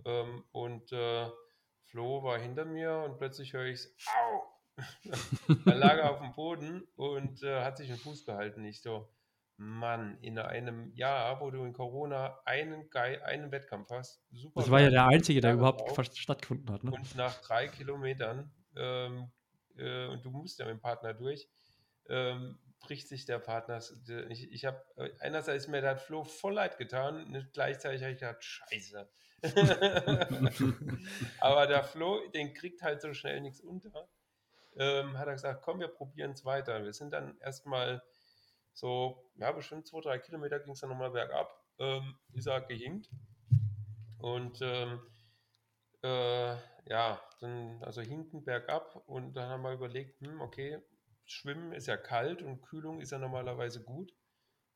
Ähm, und äh, Flo war hinter mir und plötzlich höre ich Au! Dann lag er auf dem Boden und äh, hat sich den Fuß gehalten. Ich so, Mann, in einem Jahr, wo du in Corona einen, Ge einen Wettkampf hast, super. Das war ja der einzige, der überhaupt drauf. fast stattgefunden hat. Ne? Und nach drei Kilometern, ähm, äh, und du musst ja mit dem Partner durch, ähm, bricht sich der Partner. Ich, ich habe einerseits mir hat Flo voll leid getan, und gleichzeitig habe ich gedacht, Scheiße. Aber der Flo, den kriegt halt so schnell nichts unter. Ähm, hat er gesagt, komm, wir probieren es weiter. Wir sind dann erstmal so, ja, bestimmt zwei, drei Kilometer ging es dann nochmal bergab. Ähm, ist er gehinkt. Und ähm, äh, ja, dann, also hinten bergab und dann haben wir überlegt, hm, okay, Schwimmen ist ja kalt und Kühlung ist ja normalerweise gut,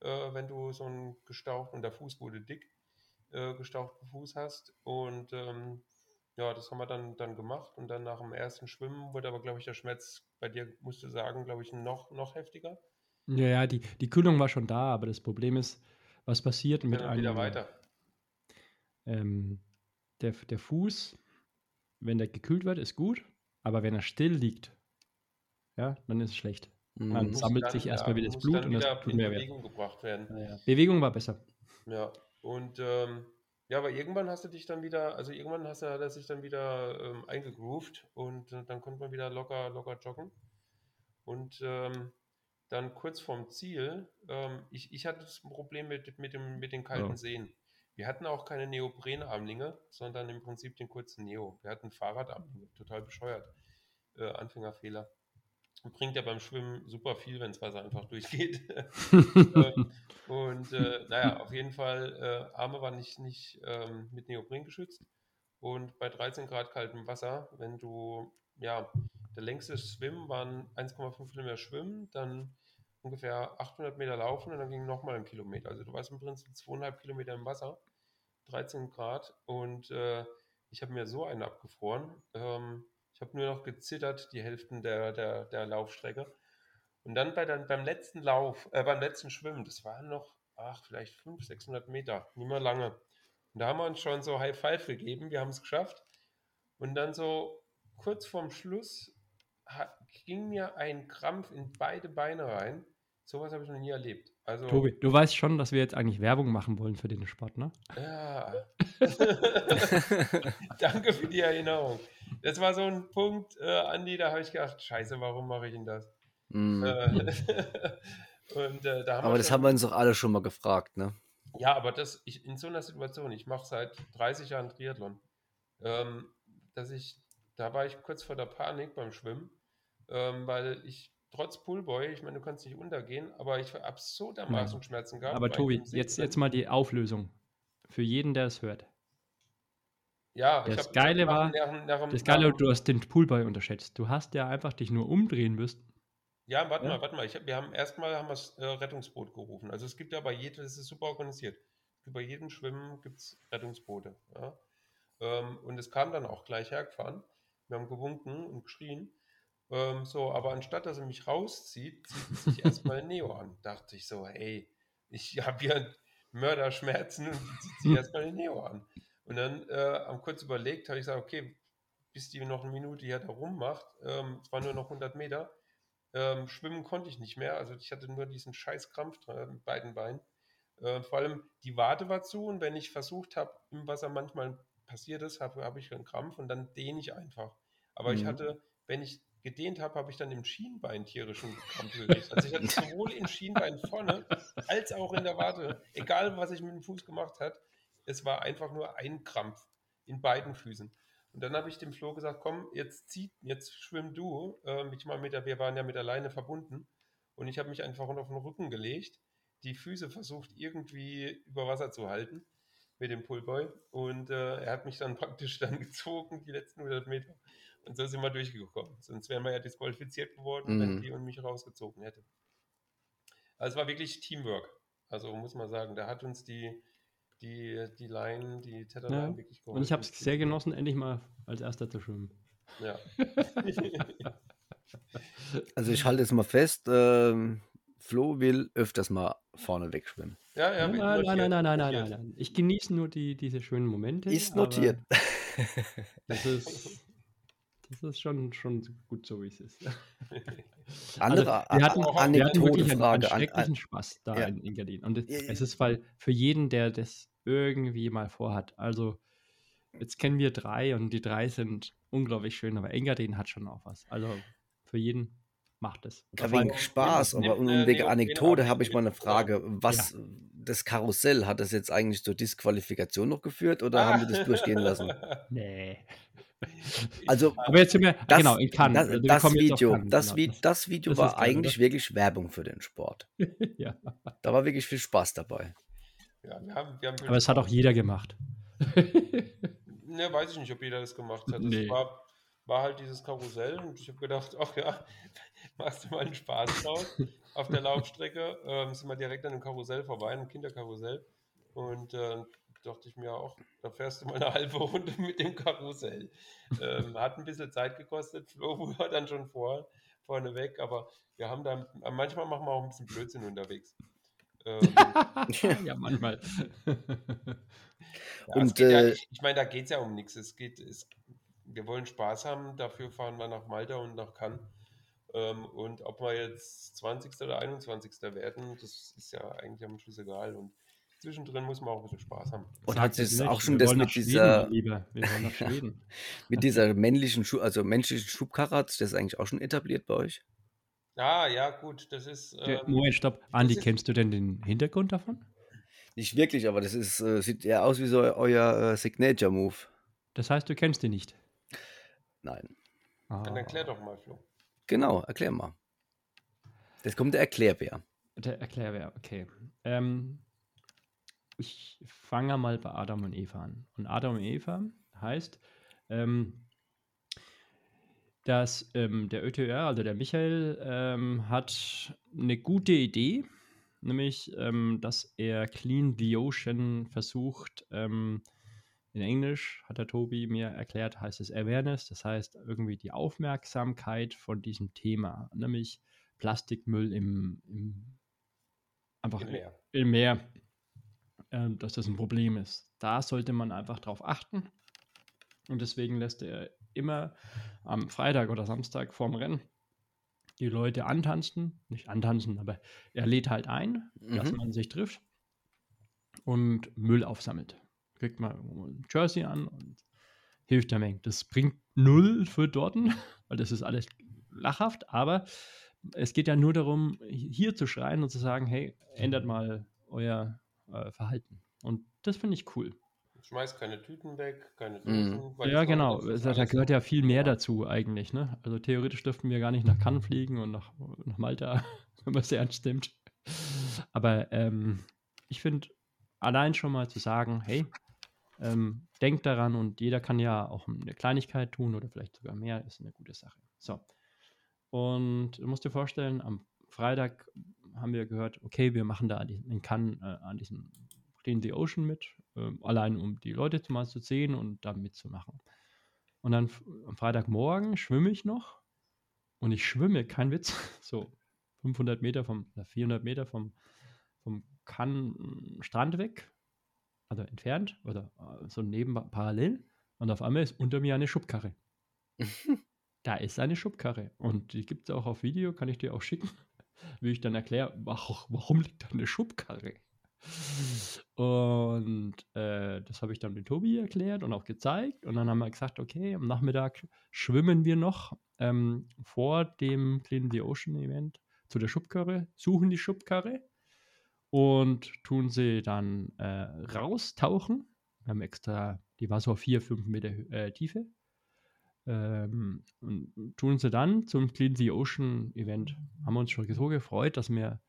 äh, wenn du so einen gestauchten, und der Fuß wurde dick, äh, gestauchten Fuß hast. Und ähm, ja, das haben wir dann, dann gemacht und dann nach dem ersten Schwimmen wurde aber, glaube ich, der Schmerz bei dir, musst du sagen, glaube ich, noch, noch heftiger. Ja, ja, die, die Kühlung war schon da, aber das Problem ist, was passiert mit Dann einem. wieder weiter. Ähm, der, der Fuß, wenn der gekühlt wird, ist gut, aber wenn er still liegt, ja, dann ist es schlecht. Mhm. Dann sammelt dann- sich erstmal wieder das muss Blut dann und das wieder tut in mehr weh. Bewegung gebracht werden. Bewegung war besser. Ja, und ähm, ja, aber irgendwann hast du dich dann wieder, also irgendwann hast du, hat er sich dann wieder ähm, eingegroovt und äh, dann konnte man wieder locker, locker joggen. Und ähm, dann kurz vorm Ziel, ähm, ich, ich hatte das Problem mit, mit, dem, mit den kalten Ja. Seen. Wir hatten auch keine Neoprenarmlinge, sondern im Prinzip den kurzen Neo. Wir hatten Fahrradarmlinge, total bescheuert. Äh, Anfängerfehler. Bringt ja beim Schwimmen super viel, wenn das Wasser einfach durchgeht. Ähm, und äh, naja, auf jeden Fall, äh, Arme waren nicht, nicht ähm, mit Neopren geschützt. Und bei 13 Grad kaltem Wasser, wenn du, ja, der längste Schwimmen waren 1,5 Kilometer Schwimmen, dann ungefähr 800 Meter laufen und dann ging nochmal ein Kilometer. Also du warst im Prinzip zweieinhalb Kilometer im Wasser, 13 Grad und äh, ich habe mir so einen abgefroren. Ähm, ich habe nur noch gezittert, die Hälften der, der, der Laufstrecke. Und dann bei dann beim letzten Lauf, äh, beim letzten Schwimmen, das waren noch, ach, vielleicht 500, 600 Meter, nicht mehr lange. Und da haben wir uns schon so High Five gegeben, wir haben es geschafft. Und dann so kurz vorm Schluss ging mir ein Krampf in beide Beine rein. Sowas habe ich noch nie erlebt. Also, Tobi, du weißt schon, dass wir jetzt eigentlich Werbung machen wollen für den Sport, ne? ja. Danke für die Erinnerung. Das war so ein Punkt, äh, Andi, da habe ich gedacht, scheiße, warum mache ich denn das? Äh, und äh, da haben Aber das schon- haben wir uns doch alle schon mal gefragt, ne? Ja, aber das, ich, in so einer Situation, ich mache seit 30 Jahren Triathlon, ähm, dass ich, da war ich kurz vor der Panik beim Schwimmen, ähm, weil ich trotz Pullboy, ich meine, du kannst nicht untergehen, aber ich habe so dermaßen Schmerzen gehabt. Aber Tobi, jetzt, jetzt mal die Auflösung. Für jeden, der es hört. Ja, das hab- Geile war- nach, nach, Das Geile, du hast den Poolboy unterschätzt. Du hast ja einfach dich nur umdrehen müssen. Ja, warte Ja? mal, warte mal. Hab, wir haben erstmal haben wir das äh, Rettungsboot gerufen. Also es gibt ja bei jedem, das ist super organisiert. Bei jedem Schwimmen gibt es Rettungsboote. Ja? Ähm, und es kam dann auch gleich hergefahren. Wir haben gewunken und geschrien. Ähm, so, aber anstatt dass er mich rauszieht, zieht sich erstmal Neo an. Dachte ich so, hey, ich habe hier Mörderschmerzen und zieht sich erstmal ein Neo an. Und dann äh, haben kurz überlegt, habe ich gesagt, okay, bis die noch eine Minute hier da rummacht, ähm, es waren nur noch 100 Meter, ähm, schwimmen konnte ich nicht mehr. Also ich hatte nur diesen scheiß Krampf dran, mit beiden Beinen. Äh, vor allem die Wade war zu und wenn ich versucht habe, im Wasser manchmal passiert es, habe hab ich einen Krampf und dann dehne ich einfach. Aber ich Mhm. hatte, wenn ich gedehnt habe, habe ich dann im Schienbein tierischen Krampf gekriegt. Also ich hatte sowohl im Schienbein vorne als auch in der Wade, egal was ich mit dem Fuß gemacht hat, es war einfach nur ein Krampf in beiden Füßen. Und dann habe ich dem Flo gesagt, komm, jetzt zieh, jetzt schwimm du. Ähm, ich mal mit der, wir waren ja mit der Leine verbunden. Und ich habe mich einfach auf den Rücken gelegt, die Füße versucht irgendwie über Wasser zu halten mit dem Pullboy. Und äh, er hat mich dann praktisch dann gezogen, die letzten 100 Meter. Und so sind wir durchgekommen. Sonst wären wir ja disqualifiziert geworden, wenn Mhm. die und mich rausgezogen hätte. Also es war wirklich Teamwork. Also muss man sagen, da hat uns die, die, die Line, die Tetherline Ja, wirklich Und ich habe es sehr genossen, endlich mal als erster zu schwimmen. Ja. Also ich halte es mal fest, ähm, Flo will öfters mal vorne wegschwimmen. ja, ja, Nein, nein, notiert, nein, nein, nein, nein, notiert. nein, nein. Ich genieße nur die, diese schönen Momente. Ist notiert. Das ist, das ist schon, schon gut so, wie es ist. Andere Also, wir hatten, wir hatten wirklich einen, einen Anekdotefrage. An, schrecklichen an, Spaß da ja. in Engadin. Und es, Ja, es ja. ist weil für jeden, der das irgendwie mal vorhat. Also, jetzt kennen wir drei und die drei sind unglaublich schön, aber Engadin hat schon auch was. Also, für jeden macht es. Ja, wegen Spaß, aber um eine wegen Anekdote habe ich mal eine Frage. Was das Karussell, hat das jetzt eigentlich zur Disqualifikation noch geführt oder haben die das durchgehen lassen? Nee. Also Aber jetzt sind wir, das, genau, in Cannes. das, Also, wir das Video, Cannes, das, genau. Vi- das Video das war geil, eigentlich oder? wirklich Werbung für den Sport. ja. Da war wirklich viel Spaß dabei. Ja, wir haben, wir haben Aber es hat auch jeder gemacht. Ne, weiß ich nicht, ob jeder das gemacht hat. Nee. Es war, war halt dieses Karussell und ich habe gedacht, ach ja, machst du mal einen Spaß draus. Auf der Laufstrecke ähm, sind wir direkt an dem Karussell vorbei, einem Kinderkarussell. Und äh, dachte ich mir auch, da fährst du mal eine halbe Runde mit dem Karussell. Ähm, hat ein bisschen Zeit gekostet, Flo war dann schon vor, vorne weg, aber wir haben da, manchmal machen wir auch ein bisschen Blödsinn unterwegs. Ähm, ja, manchmal. Ja, Und, geht ja, äh, ich, ich meine, da geht es ja um nichts. Es geht, es, wir wollen Spaß haben, dafür fahren wir nach Malta und nach Cannes. Ähm, und ob wir jetzt 20. oder 21. werden, das ist ja eigentlich am Schluss egal. Und zwischendrin muss man auch ein bisschen Spaß haben. Und hat das es auch schon Wir das mit dieser, mit dieser männlichen, Schu also menschlichen Schubkarre, das eigentlich auch schon etabliert bei euch? Ah, ja, gut, das ist. Äh, Ähm, Moment, stopp. Andi, kennst du denn den Hintergrund davon? Nicht wirklich, aber das ist, äh, sieht eher aus wie so euer äh, Signature-Move. Das heißt, du kennst ihn nicht. Nein. Ah, dann erklär doch mal, Flo. Genau, erklär mal. Jetzt kommt der Erklärbär. Der Erklärbär, okay. Ähm, ich fange mal bei Adam und Eva an. Und Adam und Eva heißt, ähm, dass ähm, der ÖTR, also der Michael, ähm, hat eine gute Idee, nämlich, ähm, dass er Clean the Ocean versucht, ähm, in Englisch, hat der Tobi mir erklärt, heißt es Awareness, das heißt irgendwie die Aufmerksamkeit von diesem Thema, nämlich Plastikmüll im, im einfach Im Meer. im Meer, ähm, dass das ein Problem ist. Da sollte man einfach drauf achten. Und deswegen lässt er immer am Freitag oder Samstag vorm Rennen die Leute antanzen. Nicht antanzen, aber er lädt halt ein, dass Mhm. man sich trifft und Müll aufsammelt. Kriegt man ein Jersey an und hilft der Menge. Das bringt null für Dorten, weil das ist alles lachhaft, aber es geht ja nur darum, hier zu schreien und zu sagen, hey, ändert mal euer äh, Verhalten. Und das finde ich cool. Schmeißt keine Tüten weg, keine Mhm. Dosen. weil Ja, ich glaube, genau. ist Da, da gehört ja viel mehr dazu eigentlich. Ne? Also theoretisch dürften wir gar nicht nach Cannes fliegen und nach, nach Malta, wenn man es ernst nimmt. Aber ähm, ich finde, allein schon mal zu sagen, hey, ähm, denkt daran und jeder kann ja auch eine Kleinigkeit tun oder vielleicht sogar mehr, ist eine gute Sache. So. Und du musst dir vorstellen, am Freitag haben wir gehört, okay, wir machen da an diesen- in Cannes äh, an diesem Clean the Ocean mit, allein um die Leute mal zu sehen und da mitzumachen. Und dann am Freitagmorgen schwimme ich noch und ich schwimme, kein Witz, so 500 Meter vom, oder 400 Meter vom, vom Cannes Strand weg, also entfernt oder äh, so neben parallel und auf einmal ist unter mir eine Schubkarre. Da ist eine Schubkarre und die gibt es auch auf Video, kann ich dir auch schicken, wie ich dann erkläre, warum, warum liegt da eine Schubkarre? Und äh, das habe ich dann mit Tobi erklärt und auch gezeigt. Und dann haben wir gesagt, okay, am Nachmittag schwimmen wir noch ähm, vor dem Clean the Ocean Event zu der Schubkarre, suchen die Schubkarre und tun sie dann äh, raustauchen. Wir haben extra, die war so auf 4, 5 Meter äh, Tiefe. Ähm, und tun sie dann zum Clean the Ocean Event. Haben uns schon so gefreut, dass wir,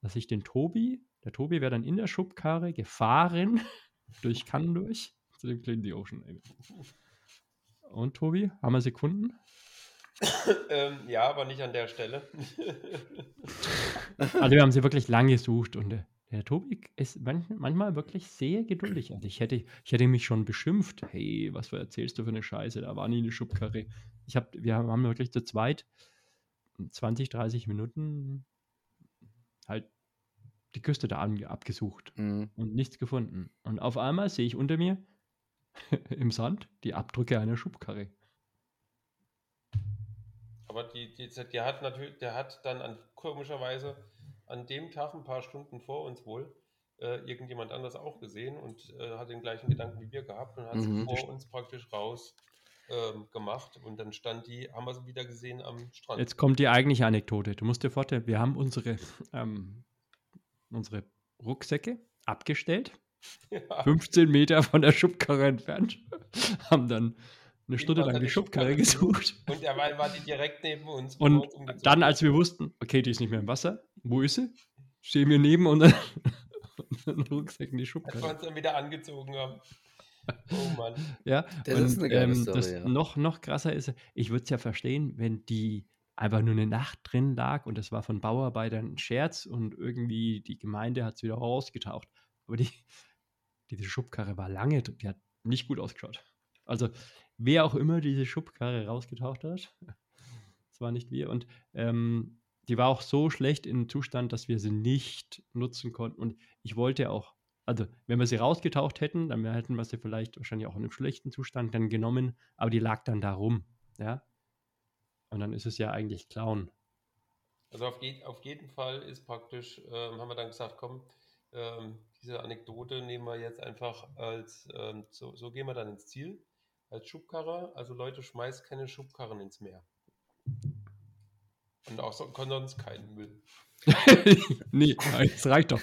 dass ich den Tobi, der Tobi wäre dann in der Schubkarre gefahren durch Cannes durch zu dem Clean the Ocean. Und Tobi, haben wir Sekunden? ähm, ja, aber nicht an der Stelle. Also wir haben sie wirklich lang gesucht und äh, Der Tobi ist manch, manchmal wirklich sehr geduldig. Also ich hätte, ich hätte mich schon beschimpft. Hey, was erzählst du für eine Scheiße? Da war nie eine Schubkarre. Ich hab, wir haben wirklich zu zweit 20, 30 Minuten halt die Küste da abgesucht Mhm. und nichts gefunden. Und auf einmal sehe ich unter mir im Sand die Abdrücke einer Schubkarre. Aber die, die, der hat natürlich, der hat dann an, komischerweise an dem Tag, ein paar Stunden vor uns wohl, äh, irgendjemand anders auch gesehen und äh, hat den gleichen Gedanken wie wir gehabt und hat sie Mhm. vor uns praktisch raus ähm, gemacht. Und dann stand die, haben wir sie wieder gesehen am Strand. Jetzt kommt die eigentliche Anekdote. Du musst dir vorstellen, wir haben unsere, ähm, unsere Rucksäcke abgestellt, Ja. 15 Meter von der Schubkarre entfernt, haben dann eine Stunde lang die Schubkarre Schubkarre gesucht. Und derweil war die direkt neben uns. Und uns umgezogen dann, als wir wussten, okay, die ist nicht mehr im Wasser, wo ist sie? Stehen wir neben unseren unseren Rucksäcken die Als wir Schubkarre. uns dann wieder angezogen haben. Oh Mann. Ja, Das ist eine geile Story, das ja. noch, noch krasser ist, ich würde es ja verstehen, wenn die einfach nur eine Nacht drin lag und das war von Bauarbeitern ein Scherz und irgendwie die Gemeinde hat es wieder rausgetaucht. Aber die, diese Schubkarre war lange, die hat nicht gut ausgeschaut. Also wer auch immer diese Schubkarre rausgetaucht hat, das war nicht wir. Und ähm, die war auch so schlecht im Zustand, dass wir sie nicht nutzen konnten. Und ich wollte auch, also wenn wir sie rausgetaucht hätten, dann hätten wir sie vielleicht wahrscheinlich auch in einem schlechten Zustand dann genommen, aber die lag dann da rum, ja. Und dann ist es ja eigentlich Clown. Also auf, je, auf jeden Fall ist praktisch, ähm, haben wir dann gesagt, komm, ähm, diese Anekdote nehmen wir jetzt einfach als, ähm, so, so gehen wir dann ins Ziel, als Schubkarre. Also Leute, schmeißt keine Schubkarren ins Meer. Und auch so, sonst keinen Müll. nee, das reicht doch.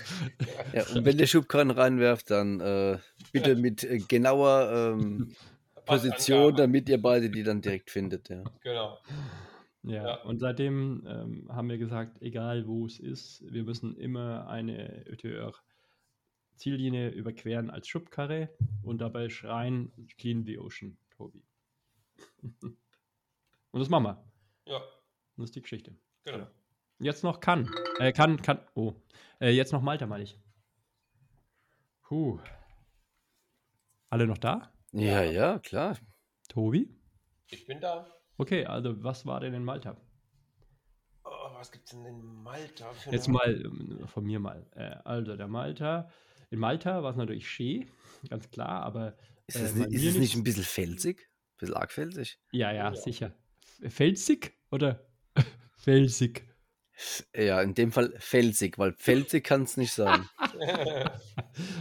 Ja, und wenn der Schubkarren reinwerft, dann äh, bitte mit äh, genauer ähm, Position, damit ihr beide die dann direkt findet. Ja. Genau. Ja, Ja. und seitdem ähm, haben wir gesagt, egal wo es ist, wir müssen immer eine ÖTR-Ziellinie überqueren als Schubkarre und dabei schreien, clean the ocean, Tobi. und das machen wir. Ja, Das ist die Geschichte. genau. Jetzt noch kann. Äh, kann, kann. Oh. Äh, jetzt noch Malta, meine ich. Puh. Alle noch da? Ja, ja, klar. Tobi? Ich bin da. Okay, also was war denn in Malta? Oh, was gibt's denn in Malta für Jetzt mal ähm, von mir mal. Äh, also der Malta. In Malta war es natürlich Ski, ganz klar, aber Ist Äh, es, nicht, ist es nicht- ein bisschen felsig? Ein bisschen arg felsig? ja, ja, Ja. sicher. Felsig oder felsig? Ja, in dem Fall felsig, weil felsig kann es nicht sein.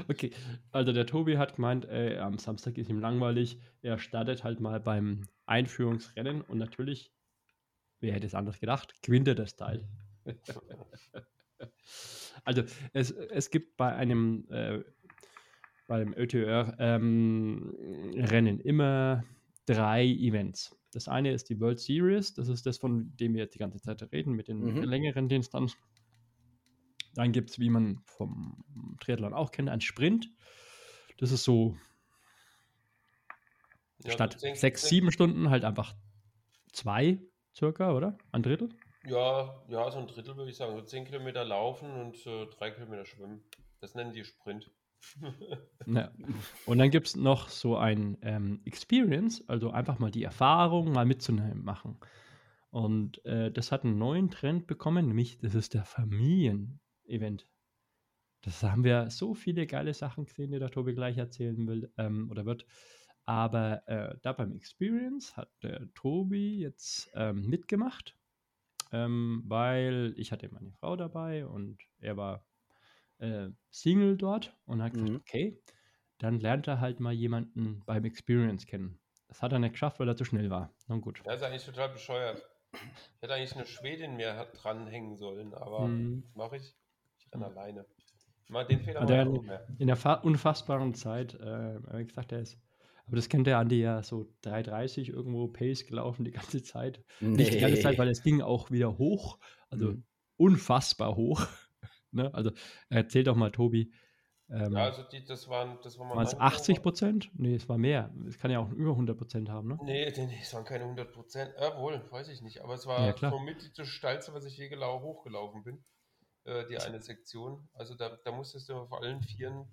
Okay, also der Tobi hat gemeint, äh, am Samstag ist ihm langweilig. Er startet halt mal beim Einführungsrennen und natürlich, wer hätte es anders gedacht, gewinnt er das Teil. also es, es gibt bei einem äh, beim ÖTR-Rennen immer drei Events. Das eine ist die World Series, das ist das, von dem wir jetzt die ganze Zeit reden, mit den Mhm. längeren Distanzen. Dann gibt es, wie man vom Triathlon auch kennt, einen Sprint. Das ist so Ja, statt zehn- sechs, zehn- sieben Stunden halt einfach zwei circa, oder? Ein Drittel? Ja, ja, so ein Drittel würde ich sagen. So 10 Kilometer laufen und äh, drei Kilometer schwimmen. Das nennen die Sprint. Ja. Und dann gibt es noch so ein ähm, Experience, also einfach mal die Erfahrung mal mitzunehmen machen. Und äh, das hat einen neuen Trend bekommen, nämlich das ist der Familien-Event. Das haben wir so viele geile Sachen gesehen, die der Tobi gleich erzählen will ähm, oder wird. Aber äh, da beim Experience hat der Tobi jetzt ähm, mitgemacht, ähm, weil ich hatte meine Frau dabei und er war äh, Single dort und hat gesagt, Mhm. okay, dann lernt er halt mal jemanden beim Experience kennen. Das hat er nicht geschafft, weil er zu schnell war. Na gut. Ja, ist eigentlich total bescheuert. Ich hätte eigentlich eine Schwedin mehr dranhängen sollen, aber Mhm. was mache ich? Ich renne alleine. Mal den Fehler er nicht mehr. in der fa- unfassbaren Zeit, äh, hat gesagt, er ist, aber das kennt der Andi ja so 3,30 irgendwo Pace gelaufen die ganze Zeit. Nicht die ganze Zeit, weil es ging auch wieder hoch, also Mhm. unfassbar hoch. Ne? Also erzähl doch mal, Tobi, ähm, Ja, also die, das waren, das war mal waren es meine 80 Nummer. Prozent? Nee, es war mehr. Es kann ja auch über 100 Prozent haben, ne? Nee, nee, nee, es waren keine 100 Prozent. Jawohl, weiß ich nicht. Aber es war Ja, klar. somit das steilste, was ich je gelau hochgelaufen bin. äh, die eine Sektion. Also da, da musstest du auf allen Vieren,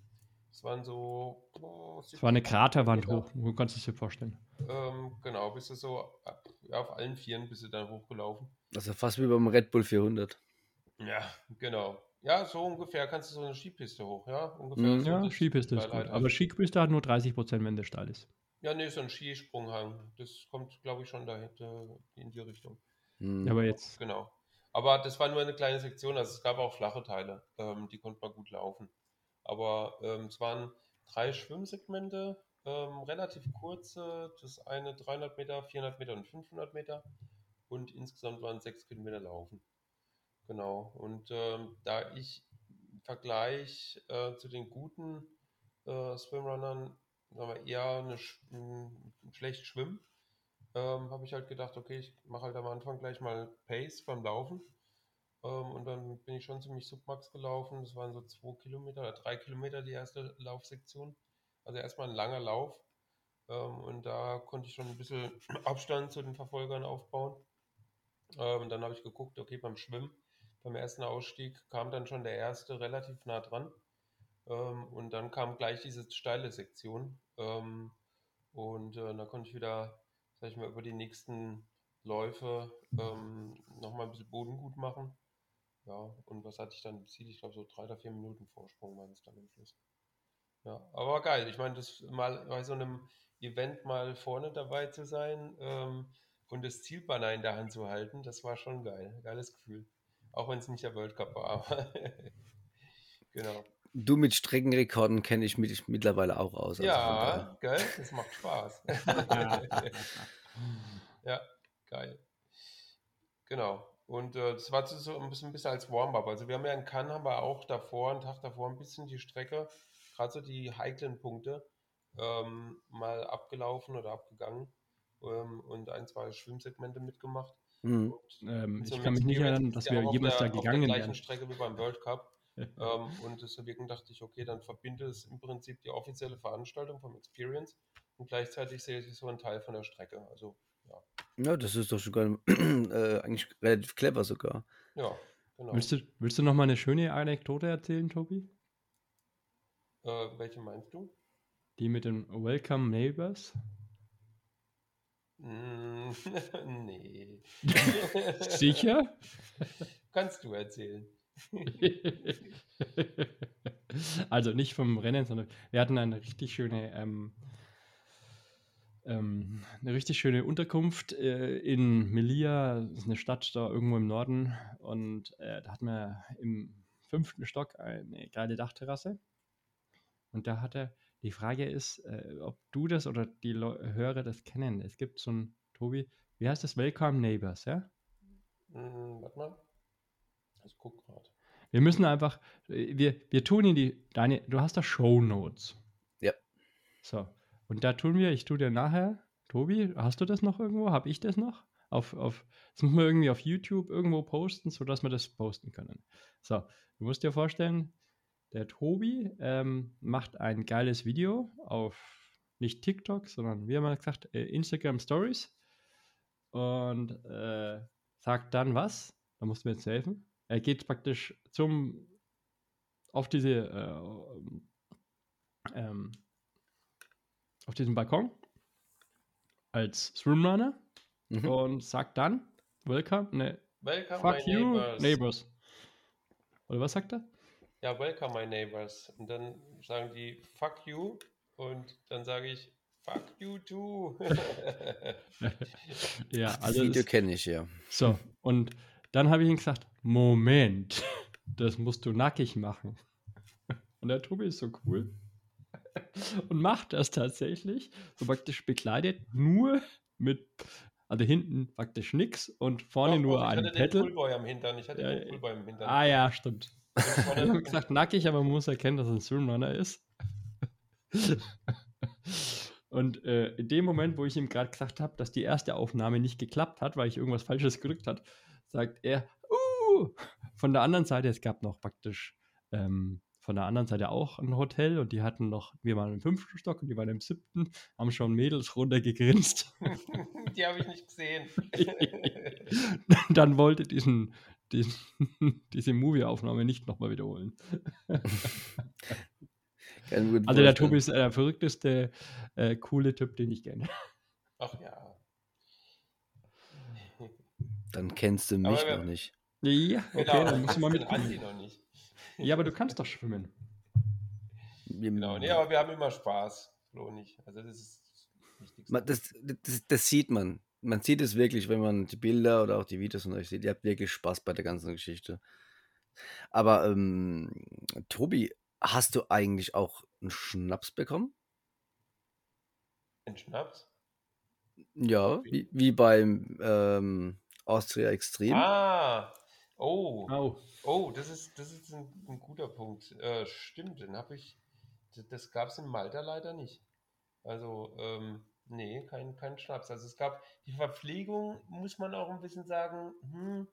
es waren so. Oh, Es war eine 70 Kraterwand Meter. hoch, du kannst es dir vorstellen. Ähm, genau, bist du so ab- ja, auf allen Vieren bist du dann hochgelaufen. Also fast wie beim Red Bull 400. Ja, genau. Ja, so ungefähr kannst du so eine Skipiste hoch, ja? Ungefähr Mhm. so Ja, Skipiste ist gut. Aber. Skipiste hat nur 30%, wenn der steil ist. Ja, nee, so ein Skisprunghang. Das kommt, glaube ich, schon dahinter in die Richtung. Hm. Aber jetzt, Genau. Aber das war nur eine kleine Sektion, also es gab auch flache Teile, ähm, die konnte man gut laufen. Aber ähm, es waren drei Schwimmsegmente, ähm, relativ kurze, das eine 300 Meter, 400 Meter und 500 Meter und insgesamt waren sechs Kilometer Laufen. Genau. Und ähm, da ich im Vergleich äh, zu den guten äh, Swimrunnern sagen wir, eher eine, sch m, schlecht schwimmen, ähm, habe ich halt gedacht, okay, ich mache halt am Anfang gleich mal Pace beim Laufen. Ähm, und dann bin ich schon ziemlich submax gelaufen. Das waren so zwei Kilometer oder drei Kilometer die erste Laufsektion. Also erstmal ein langer Lauf. Ähm, und da konnte ich schon ein bisschen Abstand zu den Verfolgern aufbauen. Ähm, und dann habe ich geguckt, okay, beim Schwimmen, beim ersten Ausstieg kam dann schon der erste relativ nah dran. Ähm, und dann kam gleich diese steile Sektion. Ähm, und äh, da konnte ich wieder, sag ich mal, über die nächsten Läufe ähm, nochmal ein bisschen Boden gut machen. Ja, und was hatte ich dann Ziel? Ich glaube, so drei oder vier Minuten Vorsprung waren es dann am Schluss. Ja, aber geil. Ich meine, das mal bei so einem Event mal vorne dabei zu sein ähm, und das Zielbanner in der Hand zu halten, das war schon geil. Geiles Gefühl. Auch wenn es nicht der World Cup war. Aber genau. Du mit Streckenrekorden kenne ich mit, mittlerweile auch aus. also ja, geil. Das macht Spaß. ja, geil. Genau. Und äh, das war so ein bisschen, ein bisschen als Warm-up. Also wir haben ja in Cannes haben wir auch davor, einen Tag davor, ein bisschen die Strecke, gerade so die heiklen Punkte, ähm, mal abgelaufen oder abgegangen ähm, und ein, zwei Schwimmsegmente mitgemacht. Mhm. Und ähm, ich kann mich nicht erinnern, dass wir auf jemals der, da auf gegangen der gleichen wären. Strecke wie beim World Cup. ähm, und deswegen dachte ich, okay, dann verbinde es im Prinzip die offizielle Veranstaltung vom Experience und gleichzeitig sehe ich so einen Teil von der Strecke. Also, ja. Ja, das ist doch sogar äh, eigentlich relativ clever sogar. Ja, genau. Willst du, willst du noch mal eine schöne Anekdote erzählen, Tobi? Äh, welche meinst du? Die mit den Welcome Neighbors? Mm, nee. Sicher? Kannst du erzählen. also nicht vom Rennen, sondern wir hatten eine richtig schöne, ähm, ähm, eine richtig schöne Unterkunft äh, in Melia, das ist eine Stadt da irgendwo im Norden. Und äh, da hatten wir im fünften Stock eine geile Dachterrasse. Und da hatte, die Frage ist, äh, ob du das oder die Leu Hörer das kennen. Es gibt so ein, Tobi, wie heißt das? Welcome Neighbors, ja? Mm, warte mal. Ich guck gerade. Wir müssen einfach, äh, wir, wir tun in die, deine, du hast da Show Notes. Ja. So, und da tun wir, ich tue dir nachher, Tobi, hast du das noch irgendwo? Habe ich das noch? Auf, auf, das müssen wir irgendwie auf YouTube irgendwo posten, sodass wir das posten können. So, du musst dir vorstellen, der Tobi ähm, macht ein geiles Video auf nicht TikTok, sondern wie haben wir gesagt, äh, Instagram Stories und äh, sagt dann was? Da musst du mir jetzt helfen. Er geht praktisch zum auf diese äh, ähm, auf diesen Balkon als Swimrunner Mhm. und sagt dann Welcome, ne, Welcome, fuck my you, neighbors. neighbors. Oder was sagt er? Ja, welcome, my neighbors. Und dann sagen die, fuck you. Und dann sage ich, fuck you too. ja, Das also Video es- kenne ich ja. so und dann habe ich ihm gesagt, Moment, das musst du nackig machen. Und der Tobi ist so cool und macht das tatsächlich, so praktisch bekleidet, nur mit, also hinten praktisch nix und vorne Doch, nur doch, ich ein hatte den Pettel. Poolboy am Hintern. Ich hatte Ja, den Poolboy am Hintern. Ah ja, stimmt. Und Ich habe gesagt nackig, aber man muss erkennen, dass es ein Swimrunner ist. Und äh, in dem Moment, wo ich ihm gerade gesagt habe, dass die erste Aufnahme nicht geklappt hat, weil ich irgendwas Falsches gedrückt hat, sagt er, uh! Von der anderen Seite, es gab noch praktisch ähm, von der anderen Seite auch ein Hotel und die hatten noch, wir waren im fünften Stock und die waren im siebten, haben schon Mädels runtergegrinst. die habe ich nicht gesehen. Dann wollte diesen die, diese Movie-Aufnahme nicht nochmal wiederholen. also der Tobi ist der verrückteste, äh, coole Typ, den ich kenne. Ach ja. Dann kennst du mich Aber- noch nicht. Ja, okay, Genau, dann musst du mal mitkommen. noch nicht. Ja, aber du kannst doch schwimmen. Genau, nee, aber wir haben immer Spaß, Flo nicht. Also das ist das, das, das sieht man. Man sieht es wirklich, wenn man die Bilder oder auch die Videos von euch sieht. Ihr habt wirklich Spaß bei der ganzen Geschichte. Aber ähm, Tobi, hast du eigentlich auch einen Schnaps bekommen? Ein Schnaps? Ja, wie, wie beim ähm, Austria Extrem. Ah, oh, Au. oh, das ist, das ist ein, ein guter Punkt. Äh, stimmt, den habe ich, das, das gab es in Malta leider nicht. Also, ähm, nee, kein, kein Schnaps. Also es gab die Verpflegung, muss man auch ein bisschen sagen, hm,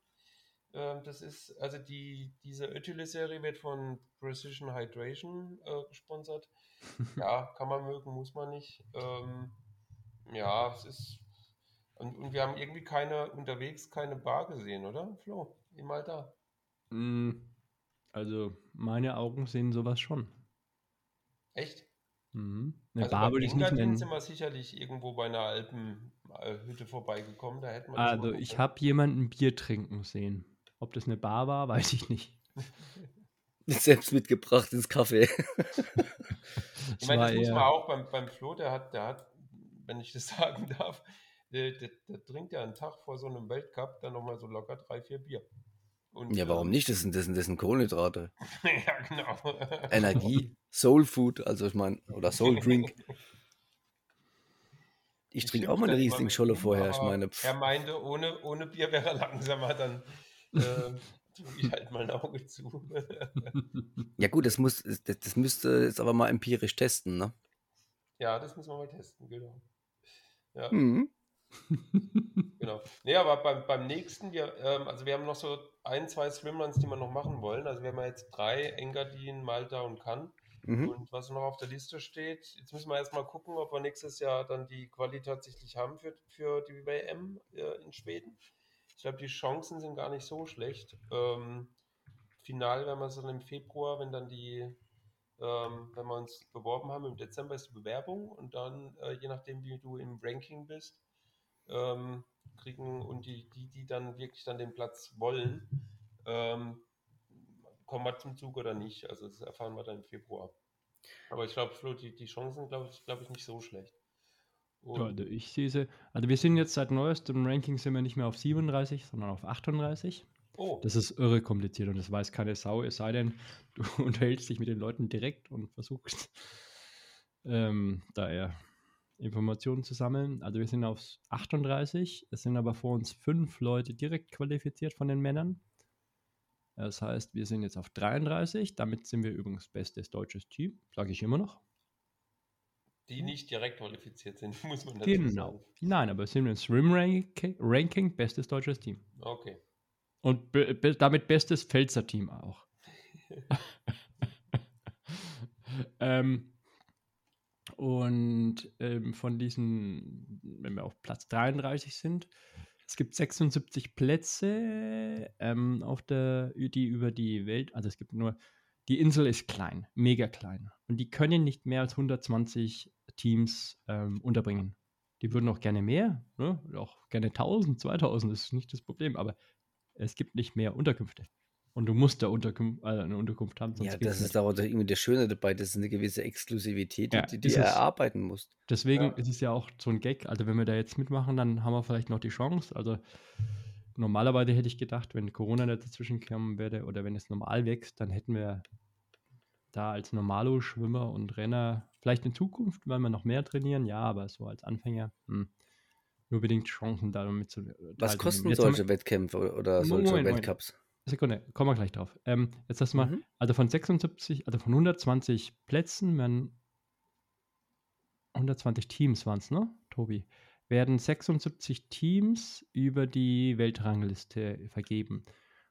ähm, das ist, also die, diese Ötile-Serie wird von Precision Hydration äh, gesponsert. Ja, kann man mögen, muss man nicht. Ähm, ja, es ist. Und, und wir haben irgendwie keine unterwegs keine Bar gesehen, oder, Flo? In Malta. Mm, Also, meine Augen sehen sowas schon. Echt? Mhm. Eine also Bar würde ich nicht nennen. sind wir sicherlich irgendwo bei einer Alpenhütte vorbeigekommen. Da hätten wir Also, ich habe jemanden Bier trinken sehen. Ob das eine Bar war, weiß ich nicht. Selbst mitgebracht ins Café. Ich meine, war das muss man auch beim, beim Flo, der hat, der hat, wenn ich das sagen darf, der, der, der trinkt ja einen Tag vor so einem Weltcup dann nochmal so locker drei, vier Bier. Und, Ja, warum ähm, nicht? Das sind, das sind, das sind Kohlenhydrate. ja, genau. Energie, Soul Food, also ich meine, oder Soul Drink. Ich trinke auch mal eine Riesling-Scholle war- vorher. Ich meine, Er meinte, ohne, ohne Bier wäre er langsamer, dann äh, tue ich halt mal ein Auge zu. ja gut, das, muss, das, das müsste jetzt aber mal empirisch testen, ne? ja, das müssen wir mal testen, genau. Ja, Mhm. genau. Nee, aber beim, beim nächsten, wir, ähm, also wir haben noch so ein, zwei Swimruns, die wir noch machen wollen. Also wir haben ja jetzt drei, Engadin, Malta und Cannes. Mhm. Und was noch auf der Liste steht, jetzt müssen wir erstmal gucken, ob wir nächstes Jahr dann die Quali tatsächlich haben für, für die WM äh, in Schweden. Ich glaube, die Chancen sind gar nicht so schlecht. Ähm, final werden wir es dann im Februar, wenn dann die, ähm, wenn wir uns beworben haben, im Dezember ist die Bewerbung und dann, äh, je nachdem, wie du im Ranking bist, ähm, kriegen und die, die, die dann wirklich dann den Platz wollen, ähm, kommen wir zum Zug oder nicht. Also das erfahren wir dann im Februar. Aber ich glaube, Flo, die, die Chancen, glaube ich, glaube ich, nicht so schlecht. Ja, Und, Also ich sehe sie. Also wir sind jetzt seit neuestem Ranking sind wir nicht mehr auf 37, sondern auf 38. oh, Das ist irre kompliziert und das weiß keine Sau, es sei denn, du unterhältst dich mit den Leuten direkt und versuchst ähm, da eher Informationen zu sammeln. Also wir sind auf 38, es sind aber vor uns fünf Leute direkt qualifiziert von den Männern. Das heißt, wir sind jetzt auf 33, damit sind wir übrigens bestes deutsches Team, sage ich immer noch. die nicht direkt qualifiziert sind, muss man dazu Genau. sagen. Nein, aber wir sind im Swim-Ranking Ranking bestes deutsches Team. Okay. Und be be damit bestes Pfälzer Team auch. ähm, und ähm, von diesen, wenn wir auf Platz 33 sind, es gibt 76 Plätze ähm, auf der, die über die Welt, also es gibt nur, die Insel ist klein, mega klein. Und die können nicht mehr als 120 Teams ähm, unterbringen. Die würden auch gerne mehr, ne? auch gerne 1000, 2000, das ist nicht das Problem, aber es gibt nicht mehr Unterkünfte. Und du musst da Unterkunft, äh, eine Unterkunft haben, sonst Ja, das ist aber irgendwie das Schöne dabei, das ist eine gewisse Exklusivität, die, Ja, die, die du erarbeiten musst. Deswegen Ja. ist es ja auch so ein Gag. Also, wenn wir da jetzt mitmachen, dann haben wir vielleicht noch die Chance. Also, normalerweise hätte ich gedacht, wenn Corona nicht dazwischen kommen würde oder wenn es normal wächst, dann hätten wir da als Normalo-Schwimmer und Renner vielleicht in Zukunft, weil wir noch mehr trainieren, ja, aber so als Anfänger hm, nur bedingt Chancen damit zu Was teilzunehmen. kosten solche Wettkämpfe oder- oder Moment, solche Moment. Sekunde, kommen wir gleich drauf. Ähm, jetzt lass mal, Mhm. also von 76, also von 120 Plätzen werden 120 Teams waren es, ne, Tobi? Werden 76 Teams über die Weltrangliste vergeben.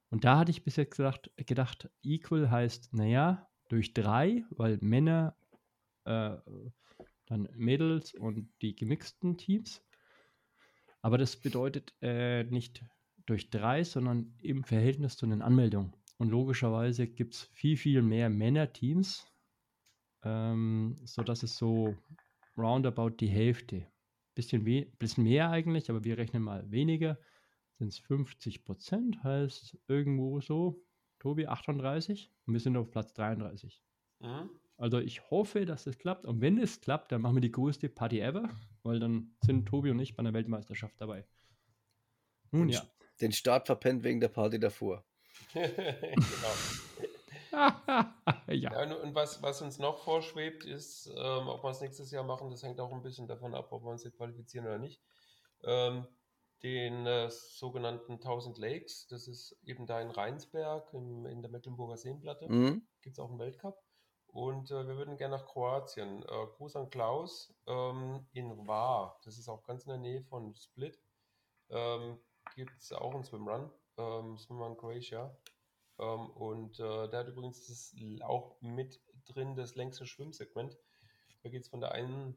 Und da hatte ich bis jetzt gedacht, gedacht Equal heißt, naja, durch drei, weil Männer, äh, dann Mädels und die gemixten Teams. Aber das bedeutet äh, nicht durch drei, sondern im Verhältnis zu den Anmeldungen. Und logischerweise gibt es viel, viel mehr Männerteams, ähm, sodass es so roundabout die Hälfte, bisschen, we bisschen mehr eigentlich, aber wir rechnen mal weniger, sind es 50 Prozent, heißt irgendwo so, Tobi, 38 und wir sind auf Platz 33. Mhm. Also ich hoffe, dass es klappt. Und wenn es klappt, dann machen wir die größte Party ever, weil dann sind Tobi und ich bei einer Weltmeisterschaft dabei. Nun Den, ja. Den Start verpennt wegen der Party davor. genau. ja. Ja, und- was, was uns noch vorschwebt, ist, ähm, ob wir es nächstes Jahr machen, das hängt auch ein bisschen davon ab, ob wir uns hier qualifizieren oder nicht. Ähm, den äh, sogenannten 1000 Lakes, das ist eben da in Rheinsberg im, in der Mecklenburger Seenplatte, Mhm. gibt es auch einen Weltcup. Und äh, wir würden gerne nach Kroatien. Äh, Gruß an Klaus ähm, in Var, das ist auch ganz in der Nähe von Split, ähm, gibt es auch einen Swimrun, ähm, Swimrun Croatia. Ähm, und äh, der hat übrigens das, auch mit drin das längste Schwimmsegment. Da geht es von der einen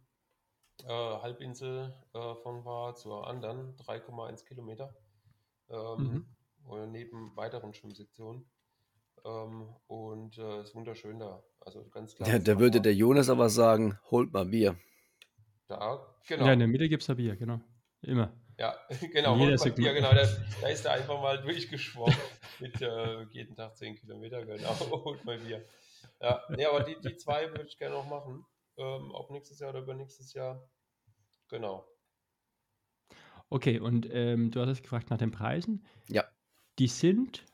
äh, Halbinsel äh, von Var zur anderen, 3,1 Kilometer. Ähm, Mhm. oder neben weiteren Schwimmsektionen. Ähm, und äh, ist wunderschön da. Also ganz klar. Ja, da würde der Jonas aber sagen, holt mal Bier. Da, genau. Ja, in der Mitte gibt es ja Bier, genau. Immer. Ja, genau. Bier, genau da, da ist er einfach mal durchgeschwommen mit äh, jeden Tag 10 Kilometer, genau. Holt mal Bier. Ja, nee, aber die, die zwei würde ich gerne noch machen. Ähm, ob nächstes Jahr oder übernächstes Jahr. Genau. Okay, und ähm, du hattest gefragt nach den Preisen. Ja. Die sind,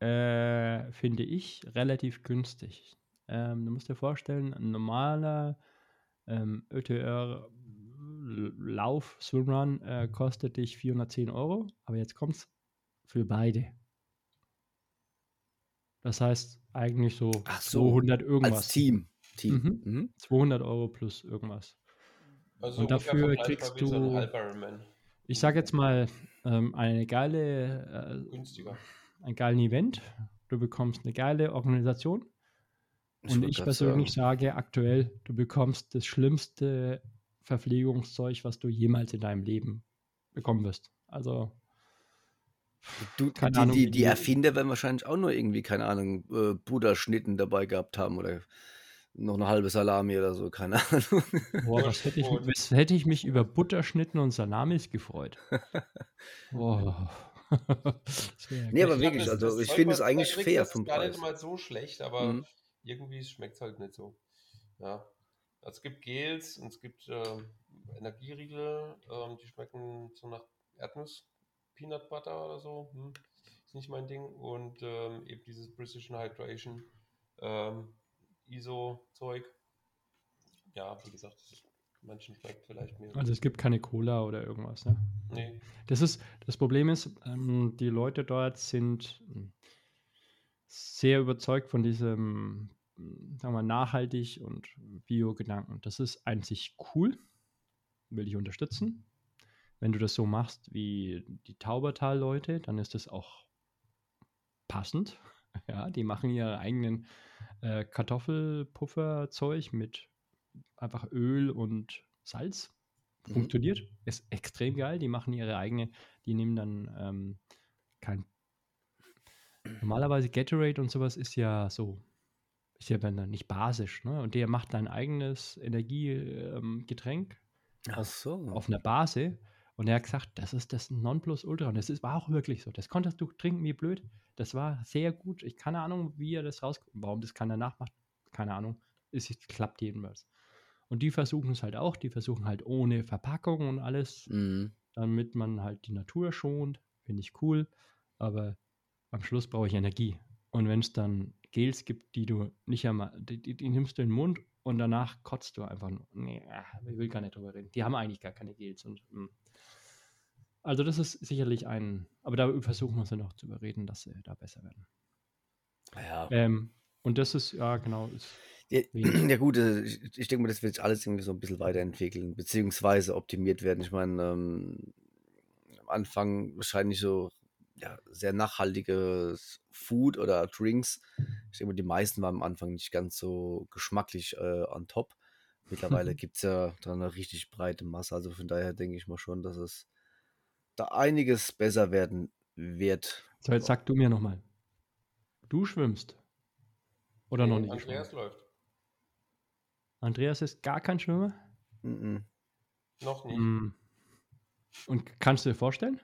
äh, finde ich, relativ günstig. Ähm, du musst dir vorstellen, ein normaler ähm, ÖTR-Lauf, Swimrun, äh, kostet dich 410 Euro, aber jetzt kommt es für beide. Das heißt eigentlich so, Ach so, 200 irgendwas. Als Team. Team. Mhm. Mhm. 200 Euro plus irgendwas. Also Und dafür kriegst du-. Ich sage jetzt mal, ähm, eine geile, äh, Günstiger. ein geilen Event. Du bekommst eine geile Organisation. Ich und ich persönlich sagen. sage aktuell, du bekommst das schlimmste Verpflegungszeug, was du jemals in deinem Leben bekommen wirst. Also, Du, keine die, Ahnung, die, die Erfinder werden wahrscheinlich auch nur irgendwie, keine Ahnung, äh, Buddha-Schnitten dabei gehabt haben oder noch eine halbe Salami oder so, keine Ahnung. boah, was hätte, ich, was hätte ich mich über Butterschnitten und Salamis gefreut. Boah. Nee, aber wirklich, das- also das ich finde es eigentlich fair das vom ist gar Preis. nicht mal so schlecht, aber Mhm. irgendwie schmeckt es halt nicht so. Ja. Es gibt Gels und es gibt ähm, Energieriegel, ähm, die schmecken so nach Erdnuss, Peanut Butter oder so. Hm. Ist nicht mein Ding. Und ähm, eben dieses Precision Hydration ähm, ISO-Zeug. Ja, wie gesagt, manchen schmeckt vielleicht mehr. Also es gibt keine Cola oder irgendwas, ne? nee. Das ist, das Problem ist, ähm, die Leute dort sind ähm, sehr überzeugt von diesem, sagen wir, mal, nachhaltig und Bio-Gedanken. Das ist sich cool, will ich unterstützen. Wenn du das so machst wie die Taubertal-Leute, dann ist das auch passend. Ja, die machen ihre eigenen äh, Kartoffelpufferzeug mit einfach Öl und Salz Mhm. funktioniert. Ist extrem geil. Die machen ihre eigene, die nehmen dann ähm, kein. Normalerweise Gatorade und sowas ist ja so, ist ja dann nicht basisch, ne? Und der macht dein eigenes Energiegetränk Ach so. auf einer Base. Und er hat gesagt, das ist das Nonplusultra. Und das ist, war auch wirklich so. Das konntest du trinken wie blöd. Das war sehr gut. Ich keine Ahnung, wie er das raus, warum das keiner nachmacht. Keine Ahnung. Es klappt jedenfalls. Und die versuchen es halt auch. Die versuchen halt ohne Verpackung und alles, Mhm. damit man halt die Natur schont. Finde ich cool. Aber am Schluss brauche ich Energie. Und wenn es dann Gels gibt, die du nicht einmal, die, die, die nimmst du in den Mund und danach kotzt du einfach nur. Nee, ah, ich will gar nicht drüber reden. Die haben eigentlich gar keine Gels. Und, mm. also das ist sicherlich ein, aber da versuchen wir sie noch zu überreden, dass sie da besser werden. Ja. Ähm, und das ist, ja genau, ist, Ja, ja gut, äh, ich, ich denke mal, das wird sich alles irgendwie so ein bisschen weiterentwickeln, beziehungsweise optimiert werden. Ich meine, ähm, am Anfang wahrscheinlich so ja, sehr nachhaltiges Food oder Drinks. Ich denke mal, die meisten waren am Anfang nicht ganz so geschmacklich äh, on top. Mittlerweile gibt es ja da eine richtig breite Masse. Also von daher denke ich mal schon, dass es da einiges besser werden wird. So, jetzt sag du mir nochmal. Du schwimmst. Oder noch Nee, nicht? Andreas geschwommen? läuft. Andreas ist gar kein Schwimmer? Mhm. Noch nicht. Mm. Und kannst du dir vorstellen?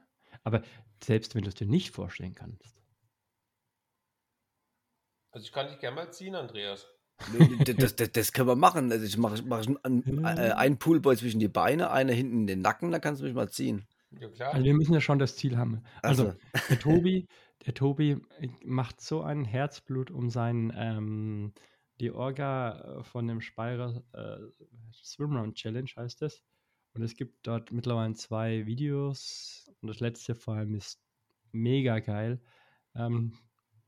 Aber selbst wenn du es dir nicht vorstellen kannst. Also ich kann dich gerne mal ziehen, Andreas. Das, das, das können wir machen. Also ich mache mach einen, äh, einen Poolboy zwischen die Beine, einer hinten in den Nacken, dann kannst du mich mal ziehen. Ja klar. Also wir müssen ja schon das Ziel haben. Also Also, der Tobi, der Tobi macht so ein Herzblut um sein ähm, die Orga äh, von dem Speyerer äh, Swimrun Challenge heißt es. Und es gibt dort mittlerweile zwei Videos und das letzte vor allem ist mega geil. Ähm,